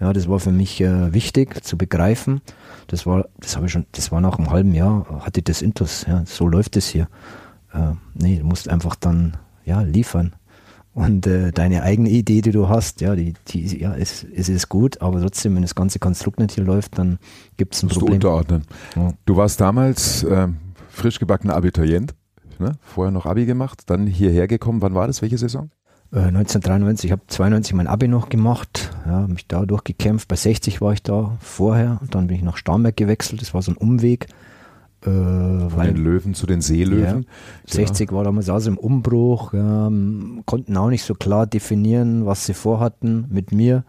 Ja, das war für mich äh, wichtig zu begreifen. Das war, das habe ich schon, das war nach einem halben Jahr, hatte ich das Intus, ja, so läuft es hier. Äh, nee, du musst einfach dann, ja, liefern. Und äh, deine eigene Idee, die du hast, ja, die, die ja, es, es ist gut, aber trotzdem, wenn das ganze Konstrukt nicht hier läuft, dann gibt es ein Musst Problem. Du unterordnen. Ja. Du warst damals äh, frisch gebackener Abiturient, ne? vorher noch Abi gemacht, dann hierher gekommen. Wann war das? Welche Saison? Äh, 1993, ich habe 92 mein Abi noch gemacht, ja, mich da durchgekämpft. Bei 60 war ich da vorher und dann bin ich nach Starnberg gewechselt. Das war so ein Umweg. Äh, Von den Löwen zu den Seelöwen. Ja, 60 war damals also im Umbruch, ja, konnten auch nicht so klar definieren, was sie vorhatten mit mir.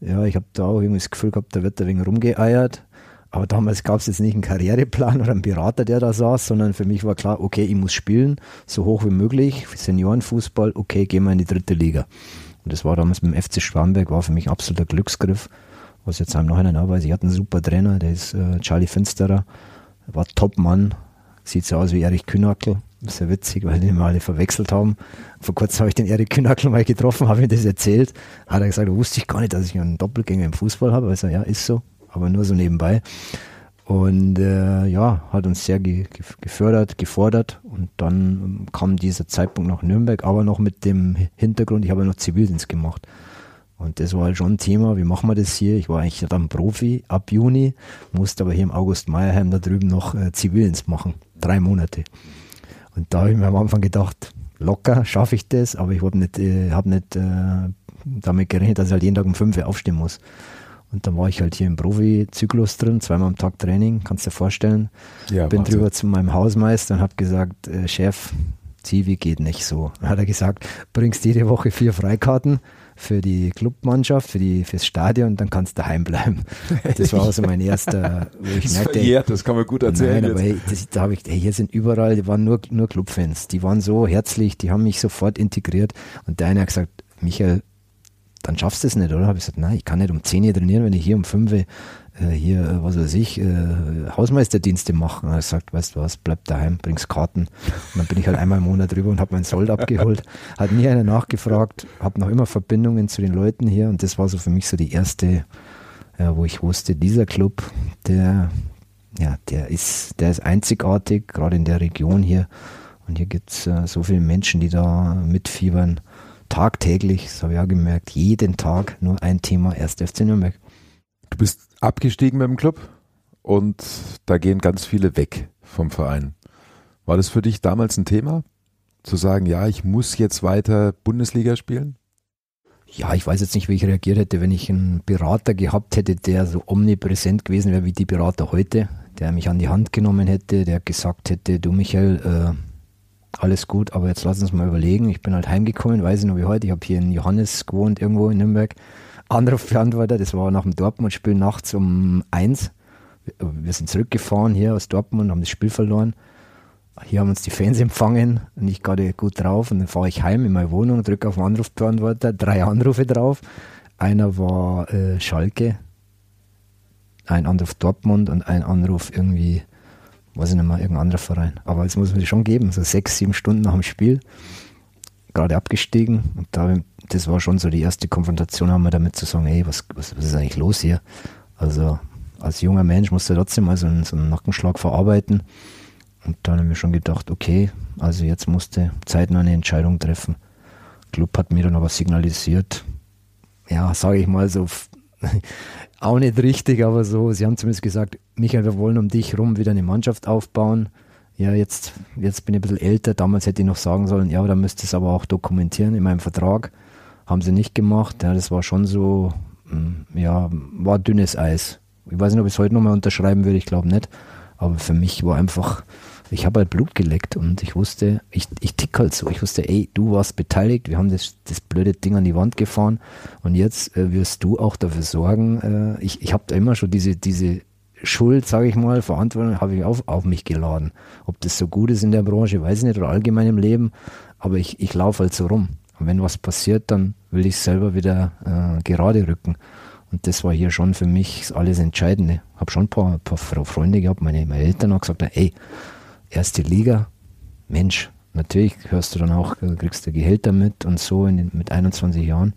Ja, ich habe da auch irgendwie das Gefühl gehabt, da wird ein wenig rumgeeiert. Aber damals gab es jetzt nicht einen Karriereplan oder einen Berater, der da saß, sondern für mich war klar, okay, ich muss spielen, so hoch wie möglich, Seniorenfußball, okay, gehen wir in die dritte Liga. Und das war damals mit dem FC Schwamberg, war für mich absoluter Glücksgriff. Was jetzt am Nachhinein auch weiß, ich hatte einen super Trainer, der ist äh, Charlie Finsterer, war Top-Mann, sieht so aus wie Erich ist ja witzig, weil die mal alle verwechselt haben. Vor kurzem habe ich den Erich Kühnackel mal getroffen, *laughs* habe ihm das erzählt. Hat er gesagt, wusste ich gar nicht, dass ich einen Doppelgänger im Fußball habe. Also ja, ist so, aber nur so nebenbei. Und äh, ja, hat uns sehr ge gefördert, gefordert. Und dann kam dieser Zeitpunkt nach Nürnberg, aber noch mit dem Hintergrund, ich habe noch Zivildienst gemacht. Und das war halt schon ein Thema, wie machen wir das hier? Ich war eigentlich dann Profi ab Juni, musste aber hier im August Meierheim da drüben noch äh, Zivildienst machen. Drei Monate. Und da habe ich mir am Anfang gedacht, locker schaffe ich das, aber ich habe nicht, äh, hab nicht äh, damit gerechnet, dass ich halt jeden Tag um fünf Uhr aufstehen muss. Und dann war ich halt hier im Profi-Zyklus drin, zweimal am Tag Training, kannst du dir vorstellen. Ja, Bin Wahnsinn. drüber zu meinem Hausmeister und habe gesagt, äh, Chef, Zivi geht nicht so. Dann hat er gesagt, bringst jede Woche vier Freikarten für die Clubmannschaft, für die, fürs Stadion, dann kannst du daheim bleiben. Das war also mein erster, wo ich *laughs* das merkte. Verjährt, das kann man gut erzählen. Nein, aber hey, das, da habe ich, hey, hier sind überall, die waren nur, nur Clubfans. Die waren so herzlich, die haben mich sofort integriert. Und der eine hat gesagt, Michael, dann schaffst du es nicht, oder? Habe ich gesagt, nein, ich kann nicht um 10 Uhr trainieren, wenn ich hier um 5 Uhr hier, äh, was weiß ich, äh, Hausmeisterdienste mache. Und er sagt, weißt du was, bleib daheim, bringst Karten. Und dann bin ich halt einmal im Monat drüber und habe mein Sold abgeholt. Hat nie einer nachgefragt, habe noch immer Verbindungen zu den Leuten hier und das war so für mich so die erste, ja, wo ich wusste, dieser Club, der, ja, der ist, der ist einzigartig, gerade in der Region hier. Und hier gibt es äh, so viele Menschen, die da mitfiebern tagtäglich, das habe ich auch gemerkt, jeden Tag nur ein Thema, erst FC Nürnberg. Du bist abgestiegen mit dem Club und da gehen ganz viele weg vom Verein. War das für dich damals ein Thema? Zu sagen, ja, ich muss jetzt weiter Bundesliga spielen? Ja, ich weiß jetzt nicht, wie ich reagiert hätte, wenn ich einen Berater gehabt hätte, der so omnipräsent gewesen wäre wie die Berater heute, der mich an die Hand genommen hätte, der gesagt hätte, du Michael, äh, alles gut, aber jetzt lass uns mal überlegen. Ich bin halt heimgekommen, weiß ich noch wie heute. Ich habe hier in Johannes gewohnt, irgendwo in Nürnberg. Anrufbeantworter, das war nach dem Dortmund-Spiel nachts um eins. Wir sind zurückgefahren hier aus Dortmund, haben das Spiel verloren. hier haben uns die Fans empfangen, nicht gerade gut drauf. Und dann fahre ich heim in meine Wohnung, drücke auf den Anrufbeantworter, drei Anrufe drauf. Einer war äh, Schalke, ein Anruf Dortmund und ein Anruf irgendwie, weiß ich nicht mehr, irgendein anderer Verein. Aber das muss man schon geben, so sechs, sieben Stunden nach dem Spiel, gerade abgestiegen. Und da, das war schon so die erste Konfrontation, haben wir damit zu sagen, hey, was, was, was ist eigentlich los hier? Also als junger Mensch musste trotzdem mal so einen, so einen Nackenschlag verarbeiten. Und dann haben wir schon gedacht, okay, also jetzt musste zeitnah eine Entscheidung treffen. Club hat mir dann aber signalisiert, ja, sage ich mal so, *laughs* auch nicht richtig, aber so, sie haben zumindest gesagt, Michael, wir wollen um dich rum wieder eine Mannschaft aufbauen. Ja, jetzt, jetzt bin ich ein bisschen älter, damals hätte ich noch sagen sollen, ja, da müsste es aber auch dokumentieren in meinem Vertrag. Haben sie nicht gemacht, ja, das war schon so, hm, ja, war dünnes Eis. Ich weiß nicht, ob ich es heute nochmal unterschreiben würde, ich glaube nicht. Aber für mich war einfach, ich habe halt Blut geleckt und ich wusste, ich, ich tick halt so. Ich wusste, ey, du warst beteiligt, wir haben das, das blöde Ding an die Wand gefahren und jetzt äh, wirst du auch dafür sorgen. Äh, ich ich habe da immer schon diese, diese Schuld, sage ich mal, Verantwortung habe ich auf, auf mich geladen. Ob das so gut ist in der Branche, weiß ich nicht, oder allgemein im Leben, aber ich, ich laufe halt so rum. Und wenn was passiert, dann will ich selber wieder äh, gerade rücken. Und das war hier schon für mich alles Entscheidende. Habe schon ein paar, paar Freunde gehabt, meine, meine Eltern haben gesagt, ey, erste Liga, Mensch, natürlich hörst du dann auch, kriegst du Gehälter mit und so den, mit 21 Jahren.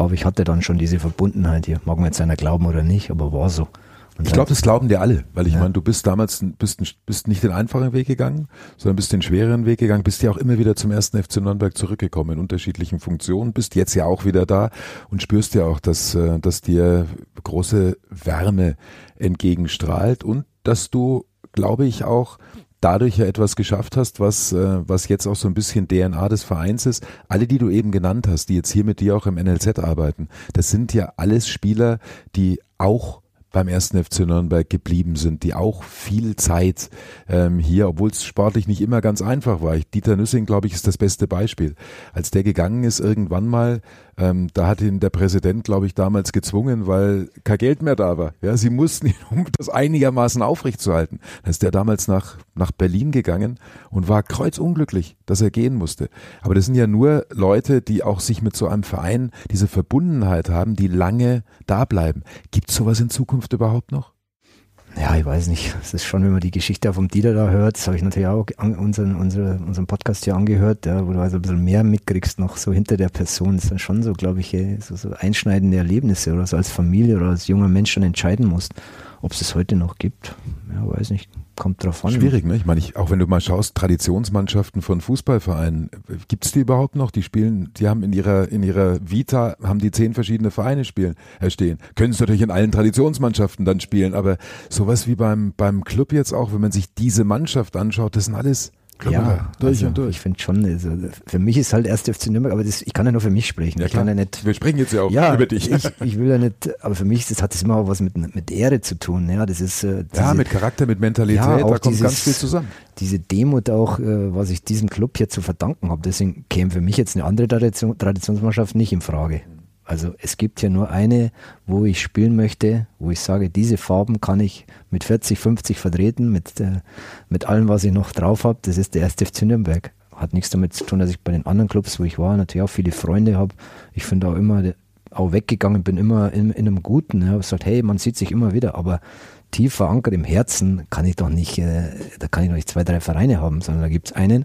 Aber ich hatte dann schon diese Verbundenheit hier. Mag mir jetzt einer glauben oder nicht, aber war so. Und ich glaube, das glauben dir alle, weil ich ja. meine, du bist damals bist, bist nicht den einfachen Weg gegangen, sondern bist den schwereren Weg gegangen, bist ja auch immer wieder zum ersten FC Nürnberg zurückgekommen in unterschiedlichen Funktionen, bist jetzt ja auch wieder da und spürst ja auch, dass, äh, dass dir große Wärme entgegenstrahlt und dass du, glaube ich, auch dadurch ja etwas geschafft hast, was, äh, was jetzt auch so ein bisschen DNA des Vereins ist. Alle, die du eben genannt hast, die jetzt hier mit dir auch im NLZ arbeiten, das sind ja alles Spieler, die auch beim ersten FC Nürnberg geblieben sind, die auch viel Zeit ähm, hier, obwohl es sportlich nicht immer ganz einfach war. Dieter Nüssing, glaube ich, ist das beste Beispiel. Als der gegangen ist irgendwann mal, ähm, da hat ihn der Präsident, glaube ich, damals gezwungen, weil kein Geld mehr da war. Ja, sie mussten ihn, um das einigermaßen aufrechtzuerhalten. Dann ist der damals nach, nach Berlin gegangen und war kreuzunglücklich, dass er gehen musste. Aber das sind ja nur Leute, die auch sich mit so einem Verein diese Verbundenheit haben, die lange da bleiben. Gibt sowas in Zukunft überhaupt noch? Ja, ich weiß nicht. Es ist schon, wenn man die Geschichte vom Dieter da hört, das habe ich natürlich auch an, unseren, unsere, unseren Podcast hier angehört, ja, wo du also ein bisschen mehr mitkriegst, noch so hinter der Person. Das sind schon so, glaube ich, eh, so, so einschneidende Erlebnisse oder so als Familie oder als junger Mensch schon entscheiden musst, ob es es heute noch gibt. Ja, weiß nicht kommt drauf an. Schwierig, ne? Ich meine, ich, auch wenn du mal schaust, Traditionsmannschaften von Fußballvereinen, gibt es die überhaupt noch? Die spielen, die haben in ihrer, in ihrer Vita, haben die zehn verschiedene Vereine spielen, äh, stehen. Können es natürlich in allen Traditionsmannschaften dann spielen, aber sowas wie beim, beim Club jetzt auch, wenn man sich diese Mannschaft anschaut, das sind alles ja, durch also und durch. Ich finde schon, also für mich ist halt erst FC Nürnberg, aber das, ich kann ja nur für mich sprechen. Ja, ich kann ja nicht. Wir sprechen jetzt ja auch ja, über dich. Ich, ich will ja nicht, aber für mich das hat das immer auch was mit, mit Ehre zu tun. Ja, das ist, äh, diese, ja, mit Charakter, mit Mentalität, ja, da kommt dieses, ganz viel zusammen. Diese Demut auch, äh, was ich diesem Club hier zu verdanken habe. Deswegen käme für mich jetzt eine andere Tradition, Traditionsmannschaft nicht in Frage. Also es gibt ja nur eine, wo ich spielen möchte, wo ich sage, diese Farben kann ich mit 40, 50 vertreten, mit, äh, mit allem, was ich noch drauf habe. Das ist der erste FC Nürnberg. Hat nichts damit zu tun, dass ich bei den anderen Clubs, wo ich war, natürlich auch viele Freunde habe. Ich finde auch immer, auch weggegangen bin, immer in, in einem Guten. Ja. Ich gesagt, hey, man sieht sich immer wieder, aber tief verankert im Herzen kann ich doch nicht, äh, da kann ich doch nicht zwei, drei Vereine haben, sondern da gibt es einen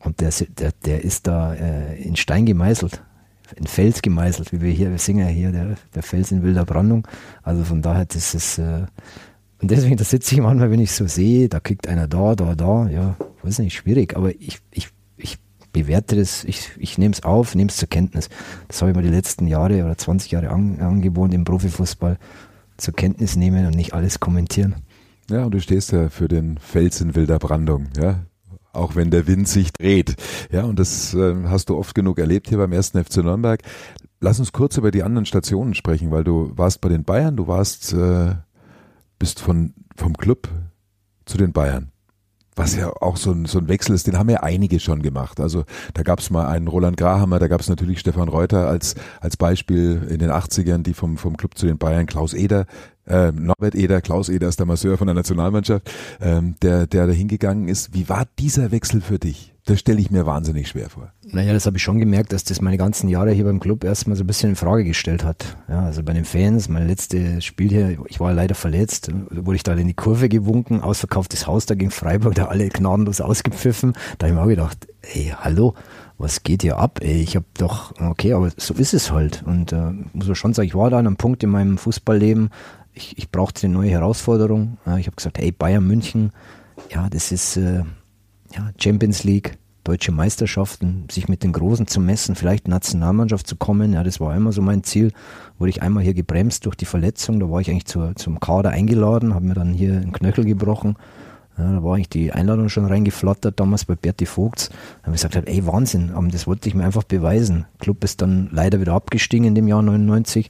und der, der, der ist da äh, in Stein gemeißelt in Fels gemeißelt, wie wir hier, wir singen ja hier, der, der Fels in wilder Brandung. Also von daher, das ist, äh, und deswegen, da sitze ich manchmal, wenn ich so sehe, da kriegt einer da, da, da, ja, weiß nicht, schwierig, aber ich, ich, ich bewerte das, ich, ich nehme es auf, nehme es zur Kenntnis. Das habe ich mir die letzten Jahre oder 20 Jahre an, angewohnt im Profifußball, zur Kenntnis nehmen und nicht alles kommentieren. Ja, und du stehst ja für den Fels in wilder Brandung, ja auch wenn der Wind sich dreht. Ja, und das äh, hast du oft genug erlebt hier beim ersten FC Nürnberg. Lass uns kurz über die anderen Stationen sprechen, weil du warst bei den Bayern, du warst, äh, bist von, vom Club zu den Bayern. Was ja auch so ein, so ein Wechsel ist, den haben ja einige schon gemacht. Also da gab es mal einen Roland Grahammer, da gab es natürlich Stefan Reuter als, als Beispiel in den 80ern, die vom, vom Club zu den Bayern, Klaus Eder, äh, Norbert Eder, Klaus Eder ist der Masseur von der Nationalmannschaft, ähm, der, der da hingegangen ist. Wie war dieser Wechsel für dich? Das stelle ich mir wahnsinnig schwer vor. Naja, das habe ich schon gemerkt, dass das meine ganzen Jahre hier beim Club erstmal so ein bisschen in Frage gestellt hat. Ja, also bei den Fans, mein letztes Spiel hier, ich war leider verletzt, wurde ich da in die Kurve gewunken, ausverkauftes Haus da gegen Freiburg, da alle gnadenlos ausgepfiffen. Da habe ich mir auch gedacht, ey, hallo, was geht hier ab? Ey, ich habe doch, okay, aber so ist es halt. Und äh, muss man schon sagen, ich war da an einem Punkt in meinem Fußballleben, ich, ich brauchte eine neue Herausforderung. Ich habe gesagt, hey, Bayern München, ja, das ist äh, ja, Champions League, deutsche Meisterschaften, sich mit den Großen zu messen, vielleicht Nationalmannschaft zu kommen. Ja, das war immer so mein Ziel. Wurde ich einmal hier gebremst durch die Verletzung, da war ich eigentlich zur, zum Kader eingeladen, habe mir dann hier einen Knöchel gebrochen. Ja, da war eigentlich die Einladung schon reingeflattert, damals bei Berti Vogts. Da habe ich gesagt, ey Wahnsinn, aber das wollte ich mir einfach beweisen. Club ist dann leider wieder abgestiegen in dem Jahr 99,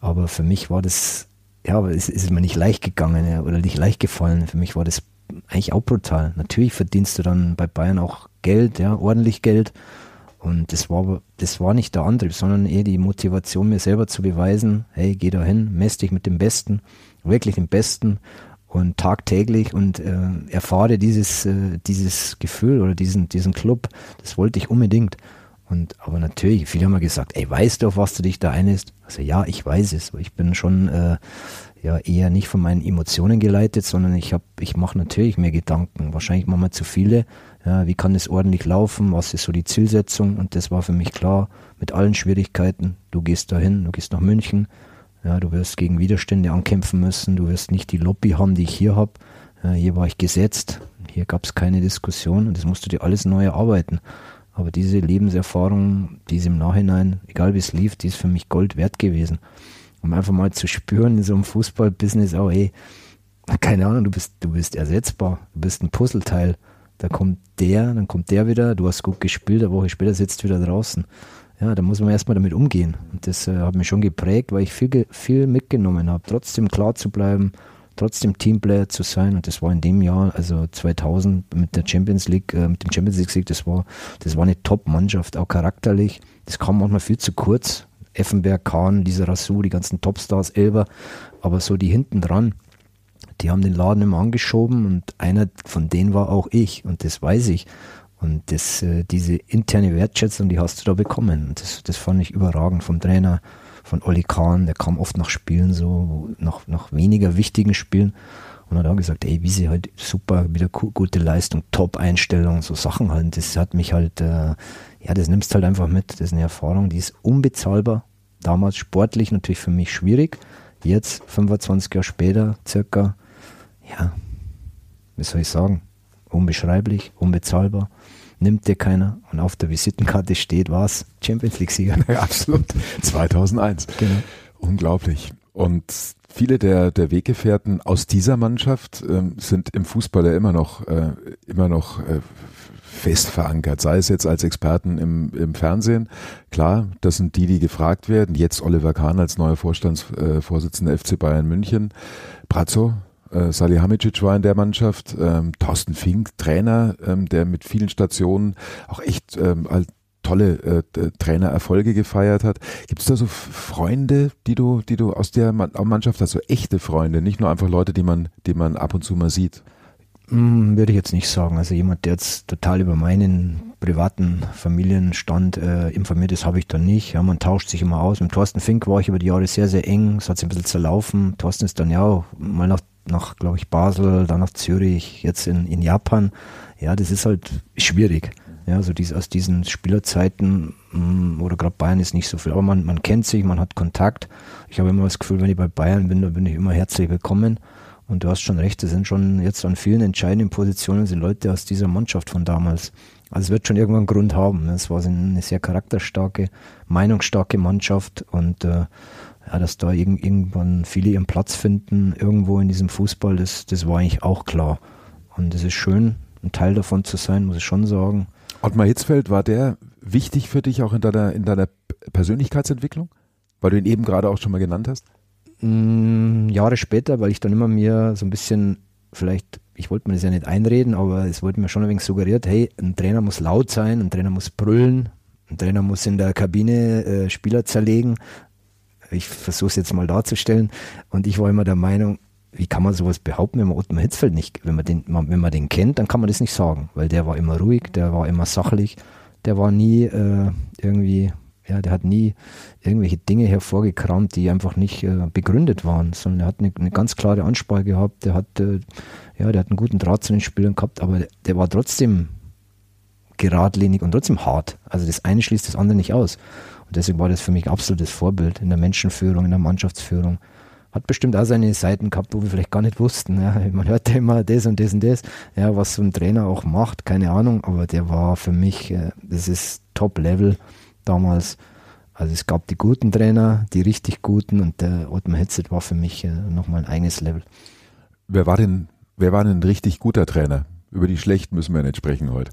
aber für mich war das, ja, aber es ist mir nicht leicht gegangen oder nicht leicht gefallen. Für mich war das eigentlich auch brutal. Natürlich verdienst du dann bei Bayern auch Geld, ja, ordentlich Geld. Und das war, das war nicht der Antrieb, sondern eher die Motivation, mir selber zu beweisen, hey, geh da hin, mess dich mit dem Besten, wirklich dem Besten und tagtäglich und äh, erfahre dieses, äh, dieses Gefühl oder diesen, diesen Club. Das wollte ich unbedingt. Und aber natürlich, viele haben mir gesagt, ey, weißt du, auf was du dich da einlässt? Also ja, ich weiß es. Ich bin schon äh, ja eher nicht von meinen Emotionen geleitet, sondern ich habe, ich mache natürlich mehr Gedanken. Wahrscheinlich machen wir zu viele. Ja, wie kann es ordentlich laufen? Was ist so die Zielsetzung? Und das war für mich klar, mit allen Schwierigkeiten. Du gehst dahin, du gehst nach München. Ja, du wirst gegen Widerstände ankämpfen müssen. Du wirst nicht die Lobby haben, die ich hier habe. Ja, hier war ich gesetzt. Hier gab es keine Diskussion und das musst du dir alles neu erarbeiten. Aber diese Lebenserfahrung, die ist im Nachhinein, egal wie es lief, die ist für mich Gold wert gewesen um einfach mal zu spüren in so einem Fußballbusiness, oh hey, keine Ahnung, du bist, du bist ersetzbar, du bist ein Puzzleteil. Da kommt der, dann kommt der wieder, du hast gut gespielt, eine Woche später sitzt du wieder draußen. Ja, da muss man erstmal damit umgehen. Und das äh, hat mich schon geprägt, weil ich viel, viel mitgenommen habe, trotzdem klar zu bleiben, trotzdem Teamplayer zu sein. Und das war in dem Jahr, also 2000 mit der Champions League, äh, mit dem Champions League Sieg, das war, das war eine Top-Mannschaft, auch charakterlich. Das kam manchmal viel zu kurz. Effenberg, Kahn, Lisa Rassou, die ganzen Topstars, Elber, aber so die hinten dran, die haben den Laden immer angeschoben und einer von denen war auch ich und das weiß ich. Und das, äh, diese interne Wertschätzung, die hast du da bekommen. Und das, das fand ich überragend vom Trainer, von Olli Kahn, der kam oft nach Spielen so, nach, nach weniger wichtigen Spielen und hat auch gesagt, ey, wie sie halt super, wieder gute Leistung, Top-Einstellung, so Sachen halt. Das hat mich halt äh, ja, das nimmst halt einfach mit. Das ist eine Erfahrung, die ist unbezahlbar. Damals sportlich natürlich für mich schwierig. Jetzt, 25 Jahre später, circa, ja, wie soll ich sagen, unbeschreiblich, unbezahlbar. Nimmt dir keiner. Und auf der Visitenkarte steht was? Champions League-Sieger. *laughs* Ja, absolut. 2001. Genau. Unglaublich. Und viele der, der Weggefährten aus dieser Mannschaft ähm, sind im Fußball ja immer noch, äh, immer noch äh, fest verankert, sei es jetzt als Experten im, im Fernsehen. Klar, das sind die, die gefragt werden. Jetzt Oliver Kahn als neuer Vorstandsvorsitzender äh, FC Bayern München. Brazzo, äh, Salihamidzic war in der Mannschaft. Ähm, Thorsten Fink, Trainer, ähm, der mit vielen Stationen auch echt ähm, tolle äh, Trainererfolge gefeiert hat. Gibt es da so Freunde, die du, die du aus der Mannschaft hast, so echte Freunde, nicht nur einfach Leute, die man, die man ab und zu mal sieht? Hm, würde ich jetzt nicht sagen. Also jemand, der jetzt total über meinen privaten Familienstand äh, informiert ist, habe ich da nicht. Ja, man tauscht sich immer aus. Mit Thorsten Fink war ich über die Jahre sehr, sehr eng. Es hat sich ein bisschen zerlaufen. Thorsten ist dann ja auch mal nach, nach glaube ich, Basel, dann nach Zürich, jetzt in, in Japan. Ja, das ist halt schwierig. Ja, so dies, aus diesen Spielerzeiten mh, hm, oder gerade Bayern ist nicht so viel. Aber man, man kennt sich, man hat Kontakt. Ich habe immer das Gefühl, wenn ich bei Bayern bin, dann bin ich immer herzlich willkommen. Und du hast schon recht, es sind schon jetzt an vielen entscheidenden Positionen sind Leute aus dieser Mannschaft von damals. Also es wird schon irgendwann einen Grund haben. Es war eine sehr charakterstarke, meinungsstarke Mannschaft und äh, ja, dass da irg irgendwann viele ihren Platz finden, irgendwo in diesem Fußball, das, das war eigentlich auch klar. Und es ist schön, ein Teil davon zu sein, muss ich schon sagen. Ottmar Hitzfeld, war der wichtig für dich auch in deiner, in deiner Persönlichkeitsentwicklung? Weil du ihn eben gerade auch schon mal genannt hast? mm, Jahre später, weil ich dann immer mir so ein bisschen, vielleicht, ich wollte mir das ja nicht einreden, aber es wurde mir schon ein wenig suggeriert, hey, ein Trainer muss laut sein, ein Trainer muss brüllen, ein Trainer muss in der Kabine äh, Spieler zerlegen. ich versuche es jetzt mal darzustellen. Und ich war immer der Meinung, wie kann man sowas behaupten, wenn man Ottmar Hitzfeld nicht, wenn man den, wenn man den kennt, dann kann man das nicht sagen, weil der war immer ruhig, der war immer sachlich, der war nie äh, irgendwie, ja, der hat nie irgendwelche Dinge hervorgekramt, die einfach nicht äh, begründet waren, sondern er hat eine, eine, ganz klare Ansprache gehabt, der hat, äh, ja, der hat einen guten Draht zu den Spielern gehabt, aber der, der war trotzdem geradlinig und trotzdem hart. Also das eine schließt das andere nicht aus. Und deswegen war das für mich absolutes Vorbild in der Menschenführung, in der Mannschaftsführung. Hat bestimmt auch seine Seiten gehabt, wo wir vielleicht gar nicht wussten. Ja. *laughs* Man hört ja immer das und das und das, ja, was so ein Trainer auch macht, keine Ahnung, aber der war für mich, äh, das ist Top-Level damals. Also es gab die guten Trainer, die richtig guten und der Ottmar Hitzet war für mich äh, nochmal ein eigenes Level. Wer war denn, wer war denn ein richtig guter Trainer? Über die schlechten müssen wir nicht sprechen heute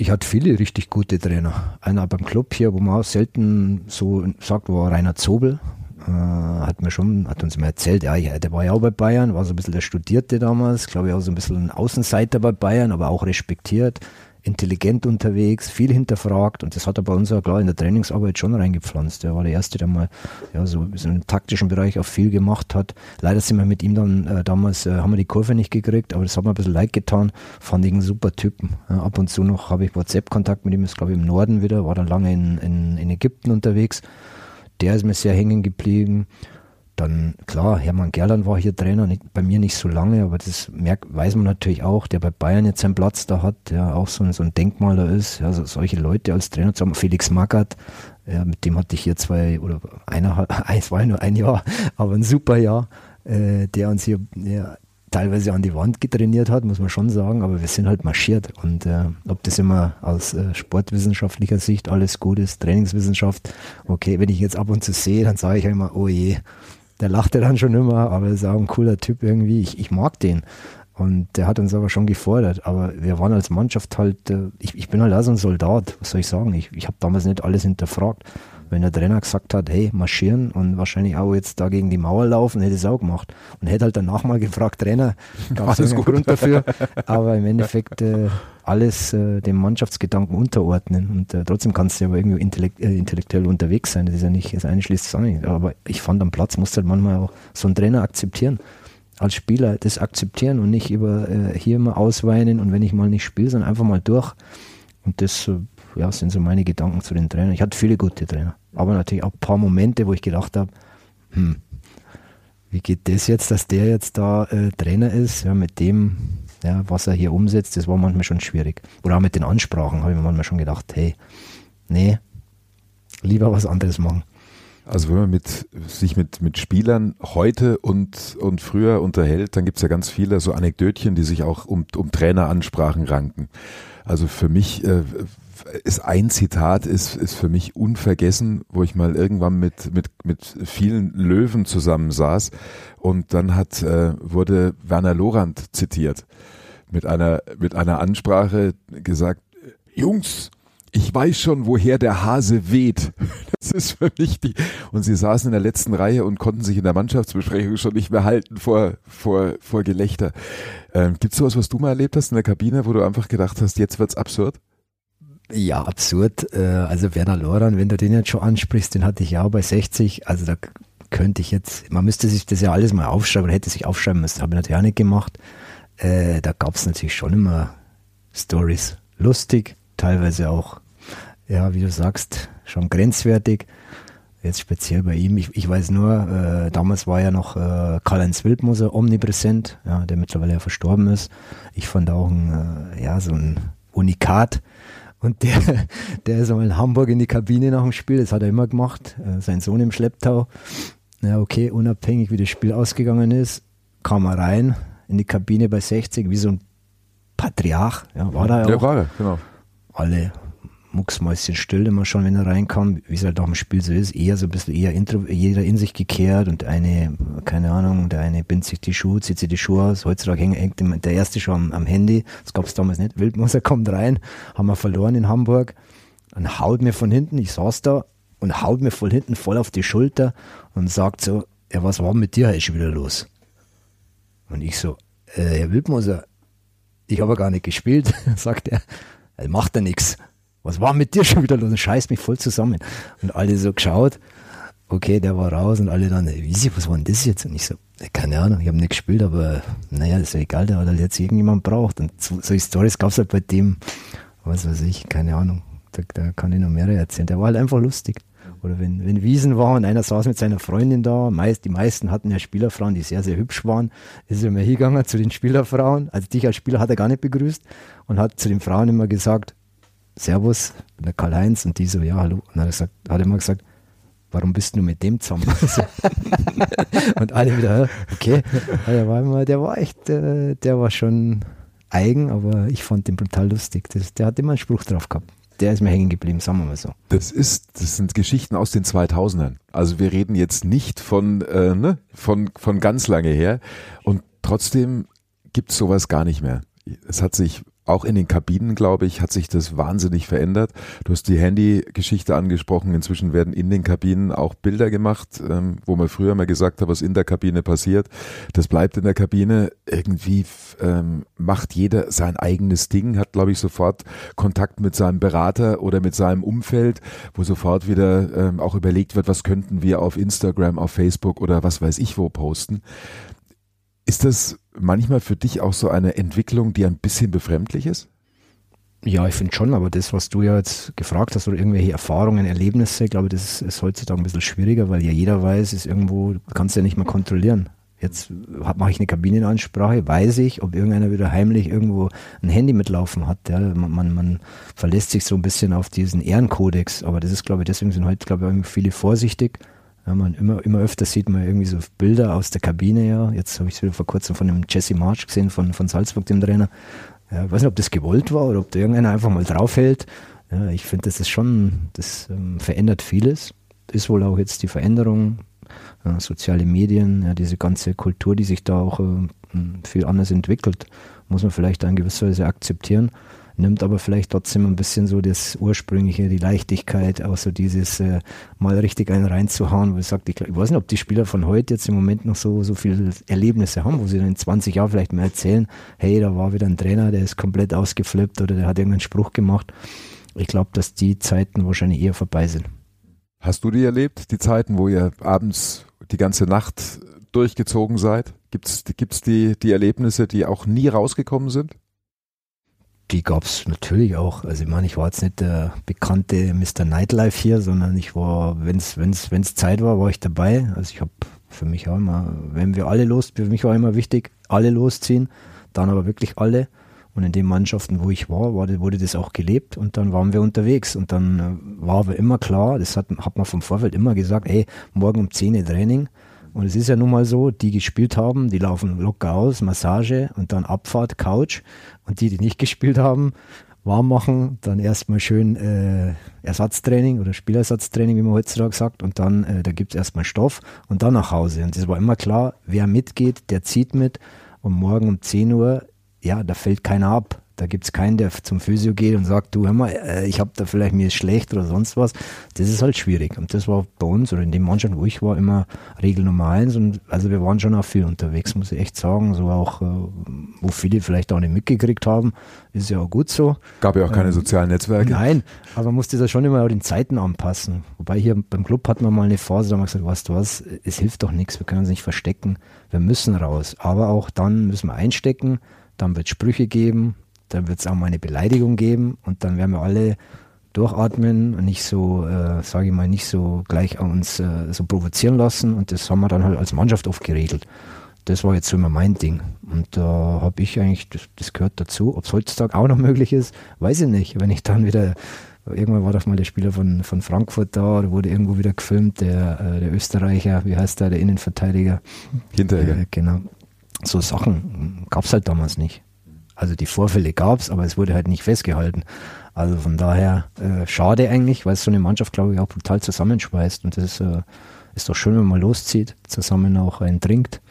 ich hatte viele richtig gute Trainer. Einer beim Club hier, wo man auch selten so sagt, war Rainer Zobel. Äh, hat mir schon, hat uns mal erzählt, ja, der war ja auch bei Bayern, war so ein bisschen der Studierte damals, glaube ich auch so ein bisschen ein Außenseiter bei Bayern, aber auch respektiert intelligent unterwegs, viel hinterfragt und das hat er bei uns ja klar in der Trainingsarbeit schon reingepflanzt. Er war der Erste, der mal ja, so, so im taktischen Bereich auch viel gemacht hat. Leider sind wir mit ihm dann äh, damals, äh, haben wir die Kurve nicht gekriegt, aber das hat mir ein bisschen leid getan. Fand ich einen super Typen. Ja, ab und zu noch habe ich WhatsApp-Kontakt mit ihm, ist glaube ich im Norden wieder, war dann lange in, in, in Ägypten unterwegs. Der ist mir sehr hängen geblieben. Dann, klar, Hermann Gerland war hier Trainer, nicht, bei mir nicht so lange, aber das merkt, weiß man natürlich auch, der bei Bayern jetzt seinen Platz da hat, der auch so, so ein Denkmaler ist. Ja, so, solche Leute als Trainer zu haben. Felix Magath, ja, mit dem hatte ich hier zwei oder einer, *laughs* es war ja nur ein Jahr, aber ein super Jahr, äh, der uns hier ja, teilweise an die Wand getrainiert hat, muss man schon sagen, aber wir sind halt marschiert. Und äh, ob das immer aus äh, sportwissenschaftlicher Sicht alles gut ist, Trainingswissenschaft, okay, wenn ich jetzt ab und zu sehe, dann sage ich immer, oh je, der lachte dann schon immer, aber ist auch ein cooler Typ irgendwie. Ich, ich mag den. Und der hat uns aber schon gefordert. Aber wir waren als Mannschaft halt, äh, ich, ich bin halt auch so ein Soldat, was soll ich sagen? Ich, ich habe damals nicht alles hinterfragt. Wenn der Trainer gesagt hat, hey, marschieren und wahrscheinlich auch jetzt da gegen die Mauer laufen, hätte ich es auch gemacht. Und hätte halt danach mal gefragt, Trainer, gab es einen Grund dafür? *laughs* Aber im Endeffekt äh, alles äh, dem Mannschaftsgedanken unterordnen. Und äh, trotzdem kannst du aber irgendwie intellekt, äh, intellektuell unterwegs sein. Das ist ja nicht, das eine schließt das andere nicht. Aber ich fand am Platz musst du halt manchmal auch so einen Trainer akzeptieren. Als Spieler das akzeptieren und nicht über äh, hier immer ausweinen und wenn ich mal nicht spiele, sondern einfach mal durch. Und das äh, ja, sind so meine Gedanken zu den Trainern. Ich hatte viele gute Trainer. Aber natürlich auch ein paar Momente, wo ich gedacht habe, hm, wie geht das jetzt, dass der jetzt da äh, Trainer ist, ja, mit dem, ja, was er hier umsetzt, das war manchmal schon schwierig. Oder auch mit den Ansprachen habe ich mir manchmal schon gedacht, hey, nee, lieber was anderes machen. Also wenn man mit, sich mit, mit Spielern heute und, und früher unterhält, dann gibt es ja ganz viele so Anekdötchen, die sich auch um, um Traineransprachen ranken. Also für mich äh, ist ein Zitat ist, ist für mich unvergessen, wo ich mal irgendwann mit, mit, mit vielen Löwen zusammensaß und dann hat, äh, wurde Werner Lorand zitiert mit einer, mit einer Ansprache gesagt, Jungs, ich weiß schon, woher der Hase weht. *laughs* Das ist für mich die. Und sie saßen in der letzten Reihe und konnten sich in der Mannschaftsbesprechung schon nicht mehr halten vor, vor, vor Gelächter. Ähm, Gibt es sowas, was du mal erlebt hast in der Kabine, wo du einfach gedacht hast, jetzt wird's absurd? Ja, absurd. Äh, also Werner Loran, wenn du den jetzt schon ansprichst, den hatte ich ja auch bei 60. Also da könnte ich jetzt, man müsste sich das ja alles mal aufschreiben oder hätte sich aufschreiben müssen, habe ich natürlich auch nicht gemacht. Äh, da gab es natürlich schon immer Stories. Lustig, teilweise auch, ja, wie du sagst, schon grenzwertig. Jetzt speziell bei ihm, ich, ich weiß nur, äh, damals war ja noch äh, Karl-Heinz Wildmoser omnipräsent, ja, der mittlerweile ja verstorben ist. Ich fand auch ein, äh, ja, so ein Unikat und der, *laughs* der ist einmal in Hamburg in die Kabine nach dem Spiel, das hat er immer gemacht, äh, sein Sohn im Schlepptau. Ja, okay, unabhängig wie das Spiel ausgegangen ist, kam er rein in die Kabine bei 60, wie so ein Patriarch, ja, war da ja auch. war er, genau. Alle mucksmäuschen still immer schon, wenn er reinkam, wie es halt nach dem Spiel so ist, eher so ein bisschen eher intro, jeder in sich gekehrt und eine, keine Ahnung, der eine bindet sich die Schuhe, zieht sich die Schuhe aus, heutzutage hängt der erste schon am, am Handy, das gab es damals nicht, Wildmoser kommt rein, haben wir verloren in Hamburg und haut mir von hinten, ich saß da und haut mir von hinten voll auf die Schulter und sagt so, ja, was war mit dir? Ist wieder los? Und ich so, äh, Herr Wildmoser, ich habe gar nicht gespielt, *laughs* sagt er, macht er nichts was war mit dir *laughs* schon wieder los? Scheiß mich voll zusammen. Und alle so geschaut. okay, der war raus und alle dann, wie sie, was war denn das jetzt? Und ich so, keine Ahnung, ich habe nicht gespielt, aber naja, ist ja egal, der hat halt jetzt irgendjemand braucht. Und so, solche Stories gab es halt bei dem, was weiß ich, keine Ahnung. Da, da kann ich noch mehrere erzählen. Der war halt einfach lustig. Oder wenn, wenn Wiesen war und einer saß mit seiner Freundin da, meist, die meisten hatten ja Spielerfrauen, die sehr, sehr hübsch waren, ist er immer hingegangen zu den Spielerfrauen. Also dich als Spieler hat er gar nicht begrüßt und hat zu den Frauen immer gesagt, Servus, der Karl-Heinz und die so, ja, hallo. Und dann hat er, gesagt, hat er immer gesagt, warum bist du mit dem zusammen? *laughs* *laughs* und alle wieder, okay. Der war, immer, der war echt, äh, der war schon eigen, aber ich fand den brutal lustig. Das, der hat immer einen Spruch drauf gehabt. Der ist mir hängen geblieben, sagen wir mal so. Das ist, das sind Geschichten aus den 2000ern. Also wir reden jetzt nicht von, äh, ne, von, von ganz lange her. Und trotzdem gibt es sowas gar nicht mehr. Es hat sich auch in den Kabinen, glaube ich, hat sich das wahnsinnig verändert. Du hast die Handy-Geschichte angesprochen. Inzwischen werden in den Kabinen auch Bilder gemacht, ähm, wo man früher mal gesagt hat, was in der Kabine passiert. Das bleibt in der Kabine. Irgendwie ähm, macht jeder sein eigenes Ding, hat, glaube ich, sofort Kontakt mit seinem Berater oder mit seinem Umfeld, wo sofort wieder ähm, auch überlegt wird, was könnten wir auf Instagram, auf Facebook oder was weiß ich wo posten. Ist das manchmal für dich auch so eine Entwicklung, die ein bisschen befremdlich ist? Ja, ich finde schon, aber das, was du ja jetzt gefragt hast, oder irgendwelche Erfahrungen, Erlebnisse, glaube ich, das ist heutzutage ein bisschen schwieriger, weil ja jeder weiß, ist irgendwo, du kannst ja nicht mehr kontrollieren. Jetzt mache ich eine Kabinenansprache, weiß ich, ob irgendeiner wieder heimlich irgendwo ein Handy mitlaufen hat. Ja. Man, man, man verlässt sich so ein bisschen auf diesen Ehrenkodex, aber das ist, glaube ich, deswegen sind heute, glaube ich, viele vorsichtig ja, man immer, immer öfter sieht man irgendwie so Bilder aus der Kabine, ja. Jetzt habe ich es wieder vor kurzem von dem Jesse March gesehen, von, von Salzburg, dem Trainer. Ja, ich weiß nicht, ob das gewollt war oder ob da irgendeiner einfach mal draufhält. Ja, ich finde, das ist schon, das ähm, verändert vieles. Ist wohl auch jetzt die Veränderung, ja, soziale Medien, ja, diese ganze Kultur, die sich da auch äh, viel anders entwickelt, muss man vielleicht in gewisser Weise akzeptieren nimmt aber vielleicht trotzdem ein bisschen so das Ursprüngliche, die Leichtigkeit, auch so dieses äh, mal richtig einen reinzuhauen, wo ich sage, ich, ich, weiß nicht, ob die Spieler von heute jetzt im Moment noch so, so viele Erlebnisse haben, wo sie dann in 20 Jahren vielleicht mal erzählen, hey, da war wieder ein Trainer, der ist komplett ausgeflippt oder der hat irgendeinen Spruch gemacht. Ich glaube, dass die Zeiten wahrscheinlich eher vorbei sind. Hast du die erlebt, die Zeiten, wo ihr abends die ganze Nacht durchgezogen seid? Gibt es die, die Erlebnisse, die auch nie rausgekommen sind? Die gab es natürlich auch. Also ich meine, ich war jetzt nicht der bekannte Mr. Nightlife hier, sondern ich war, wenn es wenn's, Zeit war, war ich dabei. Also ich habe für mich auch immer, wenn wir alle los, für mich war immer wichtig, alle losziehen, dann aber wirklich alle. Und in den Mannschaften, wo ich war, war wurde das auch gelebt und dann waren wir unterwegs. Und dann äh, war aber immer klar, das hat, hat man vom Vorfeld immer gesagt, ey, morgen um 10 Uhr Training. Und es ist ja nun mal so, die gespielt haben, die laufen locker aus, Massage und dann Abfahrt, Couch. Und die, die nicht gespielt haben, warm machen, dann erstmal schön äh, Ersatztraining oder Spielersatztraining, wie man heutzutage sagt, und dann, äh, da gibt es erstmal Stoff und dann nach Hause. Und es war immer klar, wer mitgeht, der zieht mit. Und morgen um 10 Uhr, ja, da fällt keiner ab. Da gibt es keinen, der zum Physio geht und sagt, du hör mal, äh, ich habe da vielleicht mir ist schlecht oder sonst was. Das ist halt schwierig. Und das war bei uns oder in dem Mannschaft, wo ich war, immer Regel Nummer eins. Und also wir waren schon auch viel unterwegs, muss ich echt sagen. So auch, äh, wo viele vielleicht auch nicht mitgekriegt haben, ist ja auch gut so. Gab ja auch keine ähm, sozialen Netzwerke. Nein, aber man musste das schon immer auch den Zeiten anpassen. Wobei hier beim Club hatten wir mal eine Phase, da haben wir gesagt, weißt du was, es hilft doch nichts, wir können uns nicht verstecken, wir müssen raus. Aber auch dann müssen wir einstecken, dann wird Sprüche geben, dann wird es auch mal eine Beleidigung geben und dann werden wir alle durchatmen und nicht so, äh, sage ich mal, nicht so gleich uns äh, so provozieren lassen. Und das haben wir dann halt als Mannschaft oft geregelt. Das war jetzt so immer mein Ding. Und da äh, habe ich eigentlich, das, das, gehört dazu. Ob es heutzutage auch noch möglich ist, weiß ich nicht. Wenn ich dann wieder, irgendwann war doch mal der Spieler von, von Frankfurt da, da wurde irgendwo wieder gefilmt, der, äh, der Österreicher, wie heißt der, der Innenverteidiger. Hinterher. Äh, genau. So Sachen gab es halt damals nicht. Also die Vorfälle gab es, aber es wurde halt nicht festgehalten. Also von daher äh, schade eigentlich, weil es so eine Mannschaft, glaube ich, auch brutal zusammenschweißt. Und das äh, ist doch schön, wenn man loszieht, zusammen auch einen trinkt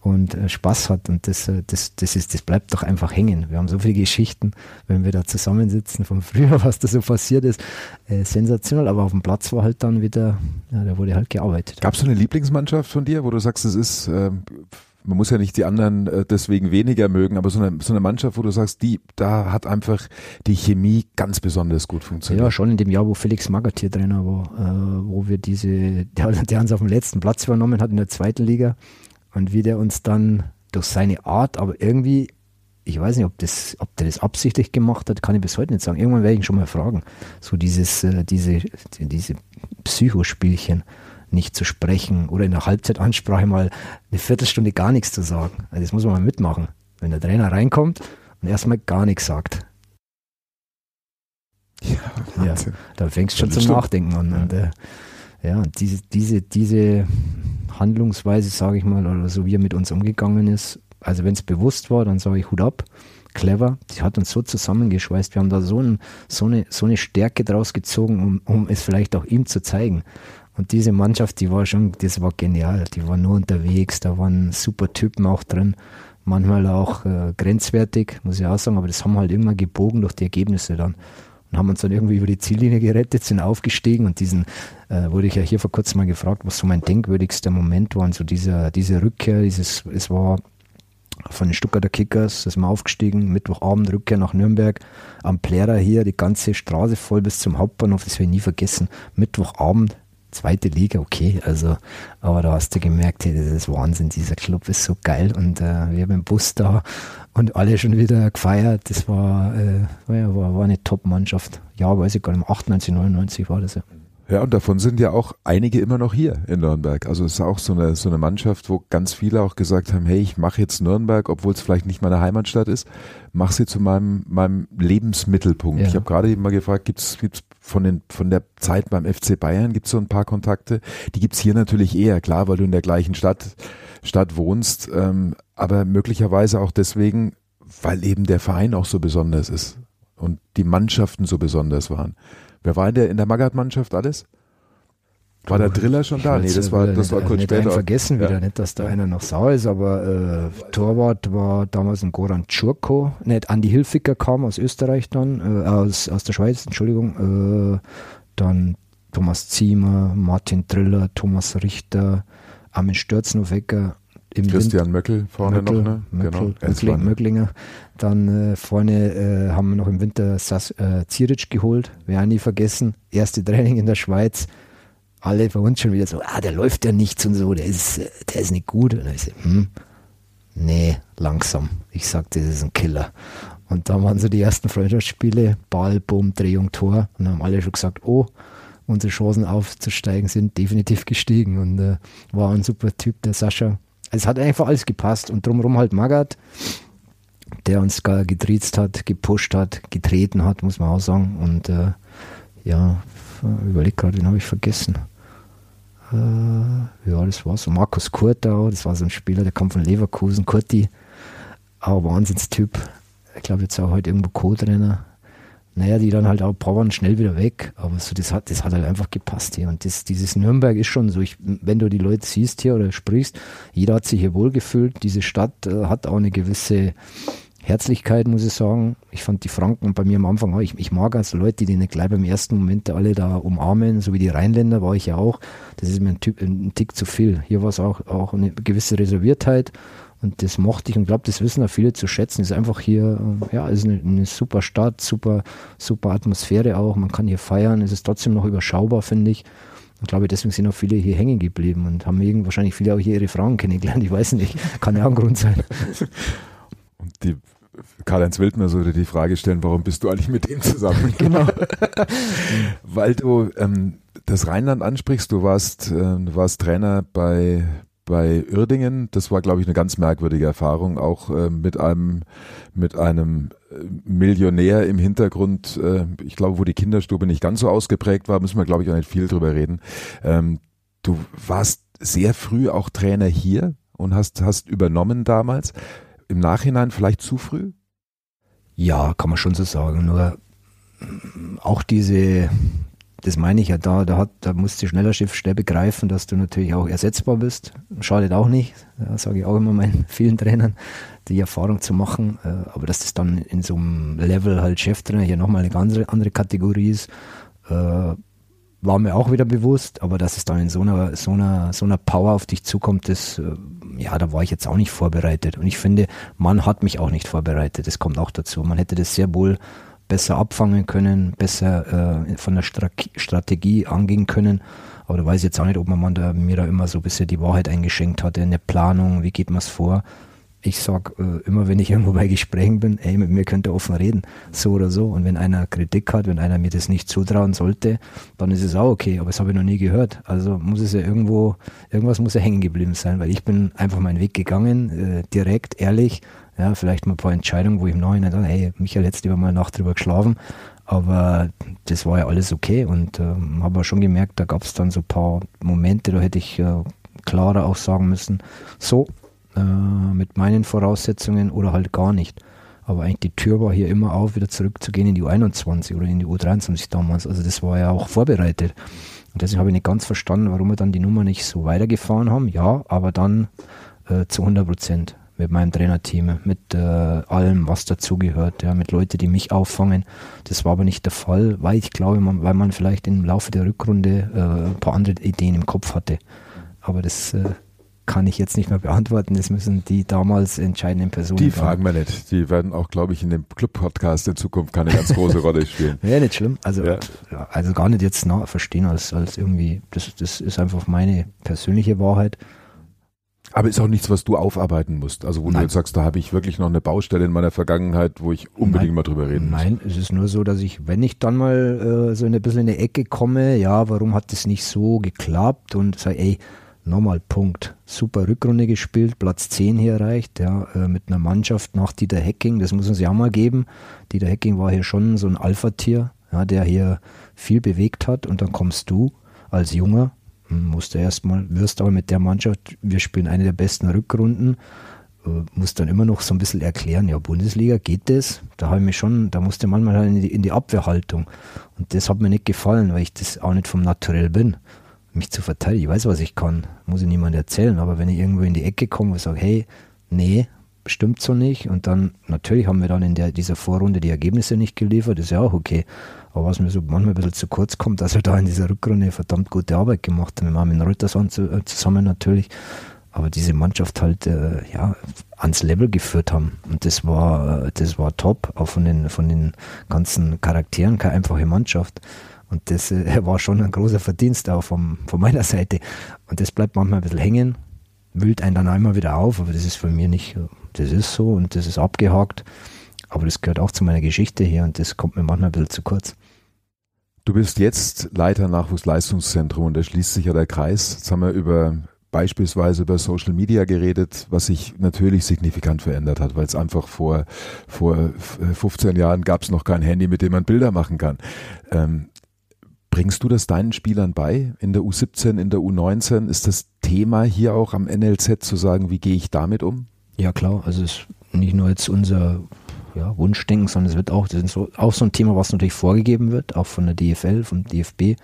und äh, Spaß hat. Und das, äh, das, das, ist, das bleibt doch einfach hängen. Wir haben so viele Geschichten, wenn wir da zusammensitzen von früher, *laughs* was da so passiert ist. Äh, sensationell, aber auf dem Platz war halt dann wieder, ja, da wurde halt gearbeitet. Gab es so eine Lieblingsmannschaft von dir, wo du sagst, es ist ähm, man muss ja nicht die anderen äh, deswegen weniger mögen, aber so eine, so eine Mannschaft, wo du sagst, die, da hat einfach die Chemie ganz besonders gut funktioniert. Ja, schon in dem Jahr, wo Felix Magath hier Trainer war, äh, wo wir diese, der, der uns auf dem letzten Platz übernommen hat in der zweiten Liga und wie der uns dann durch seine Art, aber irgendwie, ich weiß nicht, ob, das, ob der das absichtlich gemacht hat, kann ich bis heute nicht sagen. Irgendwann werde ich ihn schon mal fragen. So dieses, äh, diese, diese Psychospielchen nicht zu sprechen oder in der Halbzeitansprache mal eine Viertelstunde gar nichts zu sagen. Also das muss man mal mitmachen. Wenn der Trainer reinkommt und erstmal gar nichts sagt. Ja, ja da fängst du schon zum. Nachdenken an. Ja. Und, äh, ja, diese, diese, diese Handlungsweise, sage ich mal, oder so wie er mit uns umgegangen ist, also wenn es bewusst war, dann sage ich Hut ab, clever, die hat uns so zusammengeschweißt, wir haben da so, ein, so, eine, so eine Stärke draus gezogen, um, um es vielleicht auch ihm zu zeigen. Und diese Mannschaft, die war schon, das war genial. Die war nur unterwegs, da waren super Typen auch drin. Manchmal auch äh, grenzwertig, muss ich auch sagen, aber das haben wir halt immer gebogen durch die Ergebnisse dann. Und haben uns dann irgendwie über die Ziellinie gerettet, sind aufgestiegen und diesen, äh, wurde ich ja hier vor kurzem mal gefragt, was so mein denkwürdigster Moment war. Und so dieser, diese Rückkehr, dieses, es war von den Stuttgarter Kickers, sind wir aufgestiegen, Mittwochabend Rückkehr nach Nürnberg, am Plärrer hier, die ganze Straße voll bis zum Hauptbahnhof, das werde ich nie vergessen. Mittwochabend, zweite Liga, okay, also, aber da hast du gemerkt, hey, das ist Wahnsinn, dieser Club ist so geil und äh, wir haben im Bus da und alle schon wieder gefeiert, das war, äh, war, war eine Top-Mannschaft. Ja, weiß ich gar nicht, 98, 99 war das ja. Ja, und davon sind ja auch einige immer noch hier in Nürnberg. Also es ist auch so eine, so eine Mannschaft, wo ganz viele auch gesagt haben, hey, ich mache jetzt Nürnberg, obwohl es vielleicht nicht meine Heimatstadt ist, mach sie zu meinem, meinem Lebensmittelpunkt. Ja. Ich habe gerade eben mal gefragt, gibt's gibt's von, den, von der Zeit beim FC Bayern, gibt's so ein paar Kontakte? Die gibt's hier natürlich eher, klar, weil du in der gleichen Stadt, Stadt wohnst, ähm, aber möglicherweise auch deswegen, weil eben der Verein auch so besonders ist und die Mannschaften so besonders waren. Wer war in der, in der Magath-Mannschaft alles? War der Driller schon da? Nee, das war, das war kurz nicht später. vergessen wieder, ja. nicht, dass da einer noch sauer ist, aber äh, Torwart war damals ein Goran Czurko, nicht Andi Hilfiger kam aus Österreich dann, äh, aus, aus der Schweiz, Entschuldigung, äh, dann Thomas Ziemer, Martin Driller, Thomas Richter, Armin Störznowegger, im Christian Wind, Möckel vorne Möckel, noch, ne? Möckel, genau. Möckling, Möcklinger. Dann äh, vorne äh, haben wir noch im Winter Sas, äh, Ziric geholt, wir haben nie vergessen. Erste Training in der Schweiz. Alle bei uns schon wieder so, ah, der läuft ja nichts und so, der ist, äh, der ist nicht gut. Und ich so, hm, nee, langsam. Ich sagte, das ist ein Killer. Und dann waren so die ersten Freundschaftsspiele, Ball, Bumm, Drehung, Tor. Und haben alle schon gesagt, oh, unsere Chancen aufzusteigen sind definitiv gestiegen. Und äh, war ein super Typ, der Sascha es hat einfach alles gepasst und drumherum halt Magath, der uns gar getriezt hat, gepusht hat, getreten hat, muss man auch sagen. Und äh, ja, überleg gerade, den habe ich vergessen. Äh, ja, das war so. Markus Kurtau, das war so ein Spieler, der kam von Leverkusen, Kurti, auch Wahnsinnstyp. Ich glaube, jetzt auch heute irgendwo Co-Trainer naja, die dann halt auch powern schnell wieder weg. Aber so, das hat, das hat halt einfach gepasst hier. Und das, dieses Nürnberg ist schon so, ich, wenn du die Leute siehst hier oder sprichst, jeder hat sich hier wohlgefühlt. Diese Stadt äh, hat auch eine gewisse Herzlichkeit, muss ich sagen. Ich fand die Franken bei mir am Anfang auch, ich, ich mag also Leute, die nicht gleich beim ersten Moment alle da umarmen, so wie die Rheinländer war ich ja auch. Das ist mir ein, Typ, ein Tick zu viel. Hier war es auch, auch eine gewisse Reserviertheit und das mochte ich und glaube, das wissen auch viele zu schätzen. Es ist einfach hier, ja, es ist eine, eine, super Stadt, super, super Atmosphäre auch. Man kann hier feiern. Es ist trotzdem noch überschaubar, finde ich. Und glaube, deswegen sind auch viele hier hängen geblieben und haben wahrscheinlich viele auch hier ihre Frauen kennengelernt. Ich weiß nicht, kann ja auch ein Grund sein. *laughs* Und die Karl-Heinz Wildmer sollte die Frage stellen, warum bist du eigentlich mit dem zusammen? *laughs* genau. *laughs* Weil du ähm, das Rheinland ansprichst, du warst, äh, du warst Trainer bei, bei Uerdingen. Das war, glaube ich, eine ganz merkwürdige Erfahrung, auch äh, mit einem mit einem äh, Millionär im Hintergrund. Äh, ich glaube, wo die Kinderstube nicht ganz so ausgeprägt war, müssen wir, glaube ich, auch nicht viel drüber reden. Ähm, du warst sehr früh auch Trainer hier und hast hast übernommen damals. Im Nachhinein vielleicht zu früh? Ja, kann man schon so sagen. Nur mm, auch diese das meine ich ja da, da, hat, da musst du schneller Schiff schnell begreifen, dass du natürlich auch ersetzbar bist. Schadet auch nicht, ja, sage ich auch immer meinen *laughs* vielen Trainern, die Erfahrung zu machen. Äh, aber dass das dann in so einem Level halt Cheftrainer hier nochmal eine ganz andere Kategorie ist, äh, war mir auch wieder bewusst, aber dass es dann in so einer, so einer, so einer Power auf dich zukommt, das, äh, ja, da war ich jetzt auch nicht vorbereitet. Und ich finde, man hat mich auch nicht vorbereitet. Das kommt auch dazu. Man hätte das sehr wohl besser abfangen können, besser äh, von der Stra Strategie angehen können. Aber da weiß ich jetzt auch nicht, ob man da, mir da immer so ein bisschen die Wahrheit eingeschenkt hatte, eine Planung, wie geht man es vor ich sage äh, immer, wenn ich *laughs* irgendwo bei Gesprächen bin, ey, mit mir könnt ihr offen reden, so oder so. Und wenn einer Kritik hat, wenn einer mir das nicht zutrauen sollte, dann ist es auch okay, aber das habe ich noch nie gehört. Also muss es ja irgendwo, irgendwas muss ja hängen geblieben sein, weil ich bin einfach meinen Weg gegangen, äh, direkt, ehrlich, ja, vielleicht mal ein paar Entscheidungen, wo ich im Nachhinein dachte, hey, Michael, jetzt lieber mal eine Nacht drüber geschlafen, aber das war ja alles okay. Und ähm, habe schon gemerkt, da gab es dann so ein paar Momente, da hätte ich äh, klarer auch sagen müssen, so, äh, mit meinen Voraussetzungen oder halt gar nicht. Aber eigentlich die Tür war hier immer auf, wieder zurückzugehen in die U21 oder in die U23 damals. Also das war ja auch vorbereitet. Und deswegen habe ich nicht ganz verstanden, warum wir dann die Nummer nicht so weitergefahren haben. Ja, aber dann äh, zu 100 Prozent mit meinem Trainerteam, mit äh, allem, was dazugehört, ja, mit Leuten, die mich auffangen. Das war aber nicht der Fall, weil ich glaube, man, weil man vielleicht im Laufe der Rückrunde äh, ein paar andere Ideen im Kopf hatte. Aber das äh, kann ich jetzt nicht mehr beantworten. Das müssen die damals entscheidenden Personen. Die fragen wir nicht. Die werden auch, glaube ich, in dem Club-Podcast in Zukunft keine ganz große Rolle spielen. *laughs* Ja, nicht schlimm. Also, ja. also gar nicht jetzt nah verstehen als, als irgendwie, das, das ist einfach meine persönliche Wahrheit. Aber ist auch nichts, was du aufarbeiten musst. Also wo Nein. du jetzt sagst, da habe ich wirklich noch eine Baustelle in meiner Vergangenheit, wo ich unbedingt Nein. mal drüber reden muss. Nein, es ist nur so, dass ich, wenn ich dann mal äh, so in ein bisschen in eine Ecke komme, ja, warum hat das nicht so geklappt und sage, ey, nochmal Punkt. Super Rückrunde gespielt, Platz 10 hier erreicht, ja, äh, mit einer Mannschaft nach Dieter Hecking, das muss uns ja auch mal geben. Dieter Hecking war hier schon so ein Alpha-Tier, ja, der hier viel bewegt hat und dann kommst du als Junger, hm, musst du erstmal, wirst aber mit der Mannschaft, wir spielen eine der besten Rückrunden, äh, musst dann immer noch so ein bisschen erklären, ja, Bundesliga, geht das? Da habe ich mich schon, da musste manchmal halt in die, in die Abwehrhaltung. Und das hat mir nicht gefallen, weil ich das auch nicht vom Naturell bin mich zu verteidigen. Ich weiß, was ich kann, muss ich niemand erzählen, aber wenn ich irgendwo in die Ecke komme und sage, hey, nee, stimmt so nicht. Und dann, natürlich haben wir dann in der, dieser Vorrunde die Ergebnisse nicht geliefert, ist ja auch okay. Aber was mir so manchmal ein bisschen zu kurz kommt, dass wir da in dieser Rückrunde verdammt gute Arbeit gemacht haben. Wir haben mit Reuterson äh, zusammen natürlich, aber diese Mannschaft halt äh, ja ans Level geführt haben. Und das war das war top. Auch von den von den ganzen Charakteren. Keine einfache Mannschaft und das äh, war schon ein großer Verdienst auch vom, von meiner Seite. Und das bleibt manchmal ein bisschen hängen, wühlt einen dann einmal wieder auf, aber das ist für mich nicht, das ist so und das ist abgehakt. Aber das gehört auch zu meiner Geschichte hier und das kommt mir manchmal ein bisschen zu kurz. Du bist jetzt Leiter Nachwuchsleistungszentrum und da schließt sich ja der Kreis. Jetzt haben wir über beispielsweise über Social Media geredet, was sich natürlich signifikant verändert hat, weil es einfach vor, vor 15 Jahren gab es noch kein Handy, mit dem man Bilder machen kann. Ähm, Bringst du das deinen Spielern bei in der U17, in der U19? Ist das Thema hier auch am NLZ zu sagen, wie gehe ich damit um? Ja klar, also es ist nicht nur jetzt unser ja, Wunschdenken, sondern es wird auch, das ist so, auch so ein Thema, was natürlich vorgegeben wird, auch von der DFL, vom DFB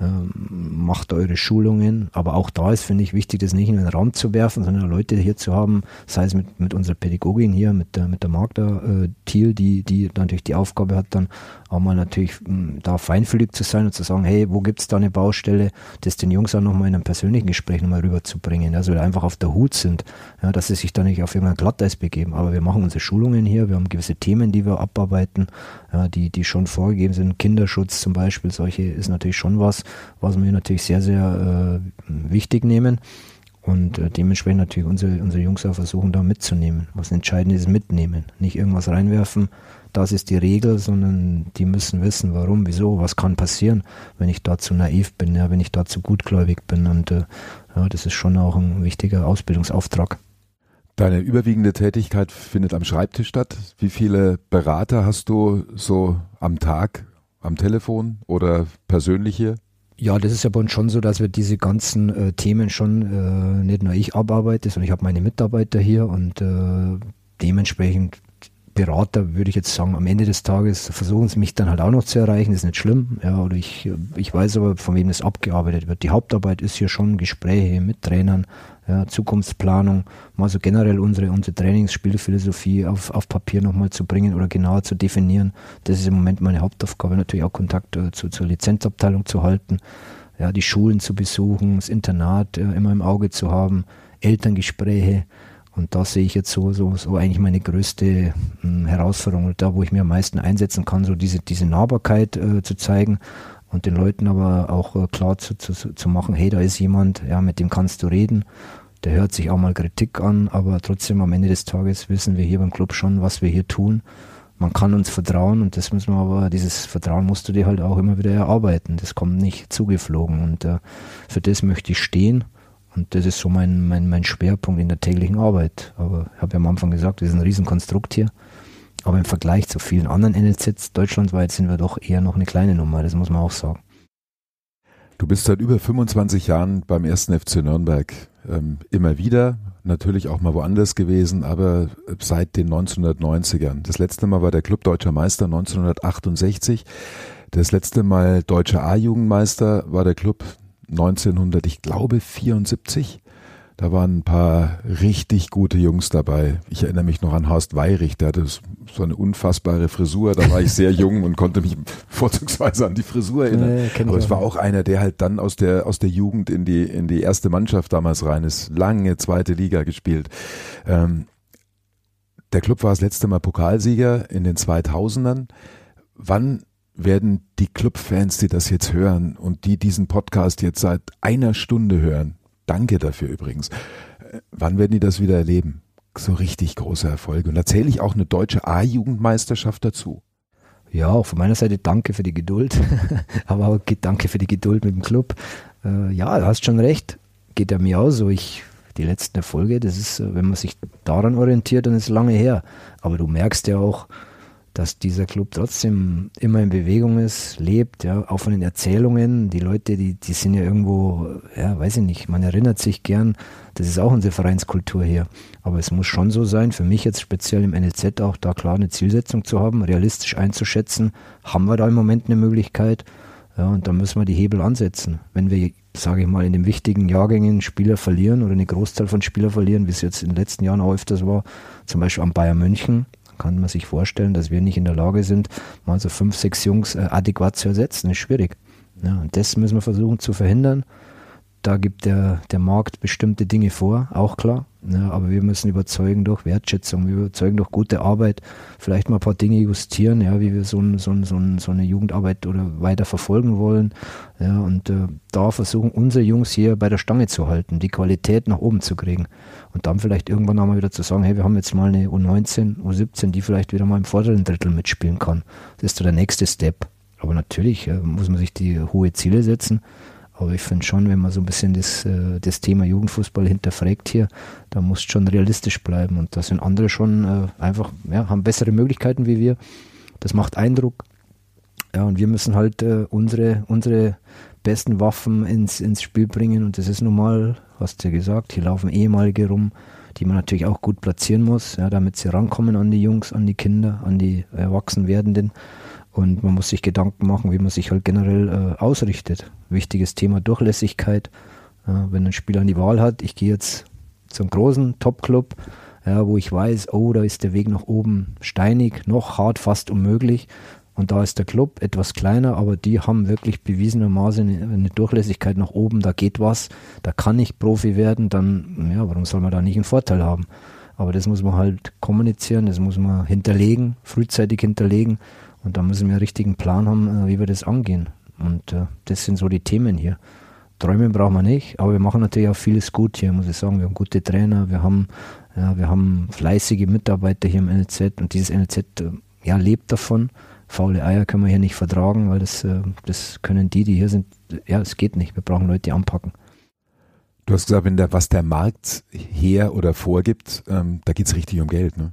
ähm, macht eure Schulungen. Aber auch da ist, finde ich, wichtig, das nicht in den Raum zu werfen, sondern Leute hier zu haben, sei es mit, mit unserer Pädagogin hier, mit der, mit der Magda äh, Thiel, die, die natürlich die Aufgabe hat, dann mal natürlich hm, da feinfühlig zu sein und zu sagen, hey, wo gibt es da eine Baustelle, das den Jungs auch nochmal in einem persönlichen Gespräch nochmal rüberzubringen, also einfach auf der Hut sind, ja, dass sie sich da nicht auf irgendein Glatteis begeben. Aber wir machen unsere Schulungen hier, wir haben gewisse Themen, die wir abarbeiten, ja, die, die schon vorgegeben sind. Kinderschutz zum Beispiel, solche ist natürlich schon was, was wir natürlich sehr, sehr äh, wichtig nehmen. Und äh, dementsprechend natürlich unsere, unsere Jungs auch versuchen, da mitzunehmen. Was entscheidend ist, mitnehmen. Nicht irgendwas reinwerfen, das ist die Regel, sondern die müssen wissen, warum, wieso, was kann passieren, wenn ich da zu naiv bin, ja, wenn ich da zu gutgläubig bin. Und äh, ja, das ist schon auch ein wichtiger Ausbildungsauftrag. Deine überwiegende Tätigkeit findet am Schreibtisch statt. Wie viele Berater hast du so am Tag, am Telefon oder persönlich hier? Ja, das ist ja bei uns schon so, dass wir diese ganzen äh, Themen schon äh, nicht nur ich abarbeite, sondern ich habe meine Mitarbeiter hier und äh, dementsprechend Berater würde ich jetzt sagen, am Ende des Tages versuchen sie mich dann halt auch noch zu erreichen, ist nicht schlimm. Ja, oder ich, ich weiß aber, von wem das abgearbeitet wird. Die Hauptarbeit ist hier schon Gespräche mit Trainern, ja, Zukunftsplanung, mal so generell unsere, unsere Trainingsspielphilosophie auf, auf Papier nochmal zu bringen oder genauer zu definieren. Das ist im Moment meine Hauptaufgabe, natürlich auch Kontakt äh, zu, zur Lizenzabteilung zu halten, ja, die Schulen zu besuchen, das Internat äh, immer im Auge zu haben, Elterngespräche. Und da sehe ich jetzt so, so, so eigentlich meine größte mh, hm, Herausforderung, da wo ich mir am meisten einsetzen kann, so diese, diese Nahbarkeit äh, zu zeigen und den Leuten aber auch äh, klar zu, zu, zu machen, hey, da ist jemand, ja, mit dem kannst du reden. Der hört sich auch mal Kritik an, aber trotzdem am Ende des Tages wissen wir hier beim Club schon, was wir hier tun. Man kann uns vertrauen und das müssen wir aber, dieses Vertrauen musst du dir halt auch immer wieder erarbeiten. Das kommt nicht zugeflogen und äh, für das möchte ich stehen und das ist so mein, mein, mein Schwerpunkt in der täglichen Arbeit. Aber ich habe ja am Anfang gesagt, das ist ein Riesenkonstrukt hier. Aber im Vergleich zu vielen anderen NLZs deutschlandweit sind wir doch eher noch eine kleine Nummer, das muss man auch sagen. Du bist seit über 25 Jahren beim ersten FC Nürnberg. Ähm, immer wieder, natürlich auch mal woanders gewesen, aber seit den 1990ern. Das letzte Mal war der Club Deutscher Meister 1968. Das letzte Mal Deutscher A-Jugendmeister war der Club 1900, ich glaube 74. Da waren ein paar richtig gute Jungs dabei. Ich erinnere mich noch an Horst Weirich, der hatte so eine unfassbare Frisur. Da war ich sehr jung und konnte mich *laughs* vorzugsweise an die Frisur erinnern. Nee, Aber es war auch einer, der halt dann aus der, aus der Jugend in die, in die erste Mannschaft damals rein ist. Lange zweite Liga gespielt. Ähm, der Club war das letzte Mal Pokalsieger in den 2000ern. Wann werden die Clubfans, die das jetzt hören und die diesen Podcast jetzt seit einer Stunde hören, danke dafür übrigens, äh, wann werden die das wieder erleben? So richtig große Erfolge. Und da zähle ich auch eine deutsche A-Jugendmeisterschaft dazu. Ja, auch von meiner Seite danke für die Geduld, *laughs* aber auch danke für die Geduld mit dem Club. Äh, ja, du hast schon recht, geht ja mir auch so. Ich, die letzten Erfolge, das ist, äh, wenn man sich daran orientiert, dann ist es lange her. Aber du merkst ja auch, dass dieser Club trotzdem immer in Bewegung ist, lebt, ja, auch von den Erzählungen. Die Leute, die, die sind ja irgendwo, ja, weiß ich nicht, man erinnert sich gern, das ist auch unsere Vereinskultur hier. Aber es muss schon so sein, für mich jetzt speziell im NLZ auch da klar eine Zielsetzung zu haben, realistisch einzuschätzen, haben wir da im Moment eine Möglichkeit, ja, und da müssen wir die Hebel ansetzen. Wenn wir, sage ich mal, in den wichtigen Jahrgängen Spieler verlieren oder eine Großteil von Spielern verlieren, wie es jetzt in den letzten Jahren auch öfters war, zum Beispiel am Bayern München, kann man sich vorstellen, dass wir nicht in der Lage sind, mal so fünf, sechs Jungs äh, adäquat zu ersetzen. Das ist schwierig. Ja, und das müssen wir versuchen zu verhindern. Da gibt der, der Markt bestimmte Dinge vor, auch klar. Ja, aber wir müssen überzeugen durch Wertschätzung, wir überzeugen durch gute Arbeit, vielleicht mal ein paar Dinge justieren, ja, wie wir so, ein, so, ein, so, ein, so eine Jugendarbeit oder weiter verfolgen wollen. Ja, und äh, da versuchen unsere Jungs hier bei der Stange zu halten, die Qualität nach oben zu kriegen. Und dann vielleicht irgendwann einmal wieder zu sagen, hey, wir haben jetzt mal eine U19, U17, die vielleicht wieder mal im vorderen Drittel mitspielen kann. Das ist so der nächste Step. Aber natürlich äh, muss man sich die hohe Ziele setzen. Aber ich finde schon, wenn man so ein bisschen das, äh, das Thema Jugendfußball hinterfragt hier, da muss schon realistisch bleiben. Und da sind andere schon äh, einfach, ja, haben bessere Möglichkeiten wie wir. Das macht Eindruck. Ja, und wir müssen halt äh, unsere, unsere besten Waffen ins, ins Spiel bringen. Und das ist normal, hast du ja gesagt, hier laufen ehemalige rum, die man natürlich auch gut platzieren muss, ja, damit sie rankommen an die Jungs, an die Kinder, an die Erwachsenwerdenden. Und man muss sich Gedanken machen, wie man sich halt generell äh, ausrichtet. Wichtiges Thema Durchlässigkeit. Äh, wenn ein Spieler die Wahl hat, ich gehe jetzt zum großen Top-Club, ja, wo ich weiß, oh, da ist der Weg nach oben steinig, noch hart, fast unmöglich. Und da ist der Club etwas kleiner, aber die haben wirklich bewiesenermaßen eine Durchlässigkeit nach oben, da geht was, da kann ich Profi werden, dann, ja, warum soll man da nicht einen Vorteil haben? Aber das muss man halt kommunizieren, das muss man hinterlegen, frühzeitig hinterlegen und da müssen wir einen richtigen Plan haben, äh, wie wir das angehen. Und äh, das sind so die Themen hier. Träume brauchen wir nicht, aber wir machen natürlich auch vieles gut hier, muss ich sagen. Wir haben gute Trainer, wir haben, ja, wir haben fleißige Mitarbeiter hier im NLZ und dieses NLZ äh, ja, lebt davon. Faule Eier können wir hier nicht vertragen, weil das, das können die, die hier sind, ja, es geht nicht. Wir brauchen Leute, die anpacken. Du hast gesagt, wenn der, was der Markt her oder vorgibt, ähm, da geht es richtig um Geld, ne?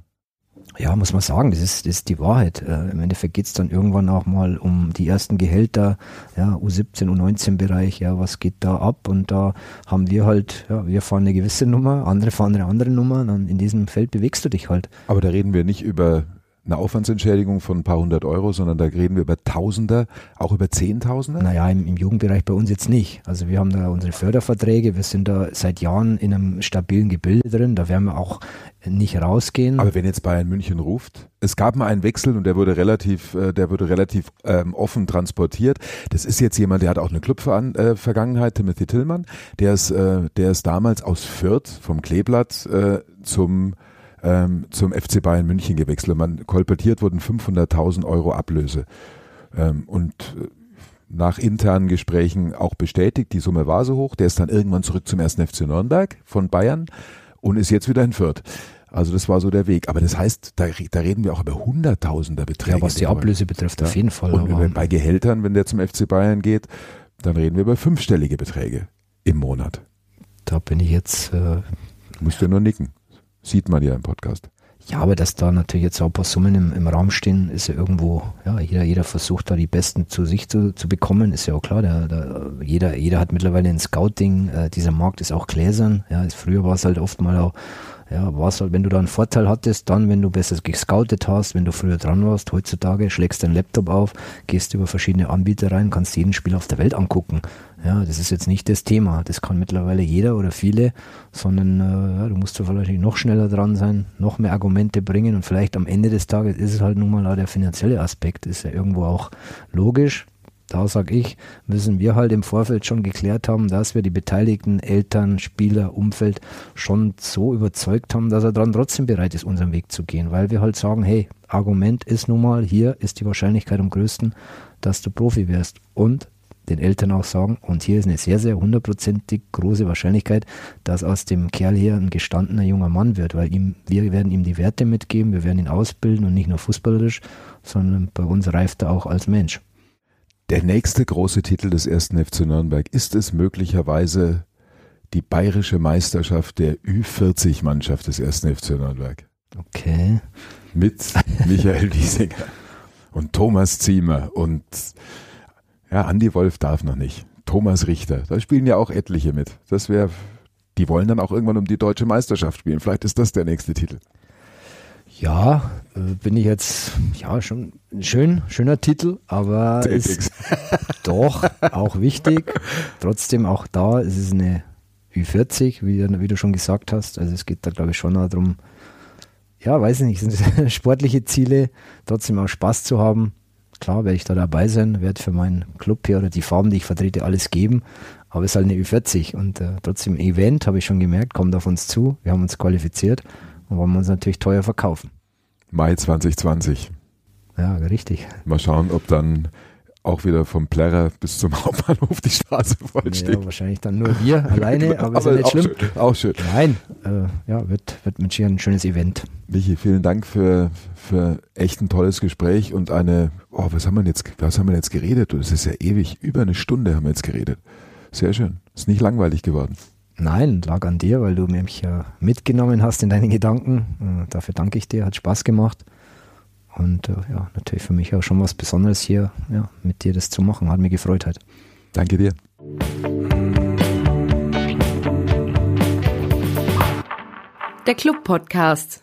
Ja, muss man sagen, das ist, das ist die Wahrheit. Äh, Im Endeffekt geht es dann irgendwann auch mal um die ersten Gehälter, ja, U17, U19-Bereich, ja, was geht da ab? Und da haben wir halt, ja, wir fahren eine gewisse Nummer, andere fahren eine andere Nummer, dann in diesem Feld bewegst du dich halt. Aber da reden wir nicht über eine Aufwandsentschädigung von ein paar hundert Euro, sondern da reden wir über Tausender, auch über Zehntausender? Naja, im, im Jugendbereich bei uns jetzt nicht. Also wir haben da unsere Förderverträge, wir sind da seit Jahren in einem stabilen Gebilde drin, da werden wir auch nicht rausgehen. Aber wenn jetzt Bayern München ruft, es gab mal einen Wechsel und der wurde relativ, äh, der wurde relativ ähm, offen transportiert. Das ist jetzt jemand, der hat auch eine Club-Vergangenheit, äh, Timothy Tillmann, der ist, äh, der ist damals aus Fürth vom Kleeblatt äh, zum ähm, zum FC Bayern München gewechselt. Man kolportiert wurden 500.000 Euro Ablöse. Ähm, und äh, nach internen Gesprächen auch bestätigt, die Summe war so hoch. Der ist dann irgendwann zurück zum 1. FC Nürnberg von Bayern und ist jetzt wieder in Fürth. Also das war so der Weg. Aber das heißt, da, da reden wir auch über Hunderttausender Beträge. Ja, was die Ablöse betrifft, ja. auf jeden Fall. Und wenn, bei Gehältern, wenn der zum FC Bayern geht, dann reden wir über fünfstellige Beträge im Monat. Da bin ich jetzt. Äh, Musst du nur nicken. Sieht man ja im Podcast. Ja, aber dass da natürlich jetzt auch ein paar Summen im, im Raum stehen, ist ja irgendwo, ja, jeder, jeder versucht da die Besten zu sich zu, zu bekommen, ist ja auch klar. Der, der, jeder, jeder hat mittlerweile ein Scouting, äh, dieser Markt ist auch gläsern. Ja, früher war es halt oft mal auch ja, was halt, wenn du da einen Vorteil hattest, dann, wenn du besser gescoutet hast, wenn du früher dran warst, heutzutage schlägst deinen Laptop auf, gehst über verschiedene Anbieter rein, kannst jeden Spiel auf der Welt angucken. Ja, das ist jetzt nicht das Thema. Das kann mittlerweile jeder oder viele, sondern äh, ja, du musst vielleicht noch schneller dran sein, noch mehr Argumente bringen und vielleicht am Ende des Tages ist es halt nun mal auch der finanzielle Aspekt, ist ja irgendwo auch logisch da sage ich, müssen wir halt im Vorfeld schon geklärt haben, dass wir die beteiligten Eltern, Spieler, Umfeld schon so überzeugt haben, dass er dann trotzdem bereit ist, unseren Weg zu gehen, weil wir halt sagen, hey, Argument ist nun mal, hier ist die Wahrscheinlichkeit am größten, dass du Profi wirst und den Eltern auch sagen, und hier ist eine sehr, sehr hundertprozentig große Wahrscheinlichkeit, dass aus dem Kerl hier ein gestandener junger Mann wird, weil ihm, wir werden ihm die Werte mitgeben, wir werden ihn ausbilden und nicht nur fußballerisch, sondern bei uns reift er auch als Mensch. Der nächste große Titel des ersten FC Nürnberg ist es möglicherweise die bayerische Meisterschaft der Ü40-Mannschaft des ersten FC Nürnberg. Okay. Mit Michael *laughs* Wiesinger und Thomas Ziemer und ja, Andi Wolf darf noch nicht. Thomas Richter, da spielen ja auch etliche mit. Das wäre, die wollen dann auch irgendwann um die deutsche Meisterschaft spielen. Vielleicht ist das der nächste Titel. Ja, äh, bin ich jetzt, ja, schon schön, schöner Titel, aber ist doch auch wichtig. Trotzdem auch da, es ist eine Ü40, wie, wie du schon gesagt hast. Also es geht da, glaube ich, schon darum, ja, weiß ich nicht, sind *laughs* sportliche Ziele, trotzdem auch Spaß zu haben. Klar werde ich da dabei sein, werde für meinen Club hier oder die Farben, die ich vertrete, alles geben. Aber es ist halt eine Ü40 und äh, trotzdem Event, habe ich schon gemerkt, kommt auf uns zu. Wir haben uns qualifiziert und wollen wir uns natürlich teuer verkaufen. Mai 2020. Ja, richtig. Mal schauen, ob dann auch wieder vom Plärrer bis zum *laughs* Hauptbahnhof die Straße vollsteht. Ja, wahrscheinlich dann nur wir *laughs* alleine, aber, aber ist ja nicht schlimm. Schön, auch schön. Nein, äh, ja, wird, wird mit Ski ein schönes Event. Michi, vielen Dank für, für echt ein tolles Gespräch und eine, oh, was haben wir jetzt, was haben wir jetzt geredet? Das ist ja ewig, über eine Stunde haben wir jetzt geredet. Sehr schön. Ist nicht langweilig geworden. Nein, lag an dir, weil du mich ja mitgenommen hast in deinen Gedanken. Äh, dafür danke ich dir, hat Spaß gemacht. Und äh, ja, natürlich für mich auch schon was Besonderes hier, ja, mit dir das zu machen. Hat mir gefreut halt. Danke dir. Der Club Podcast.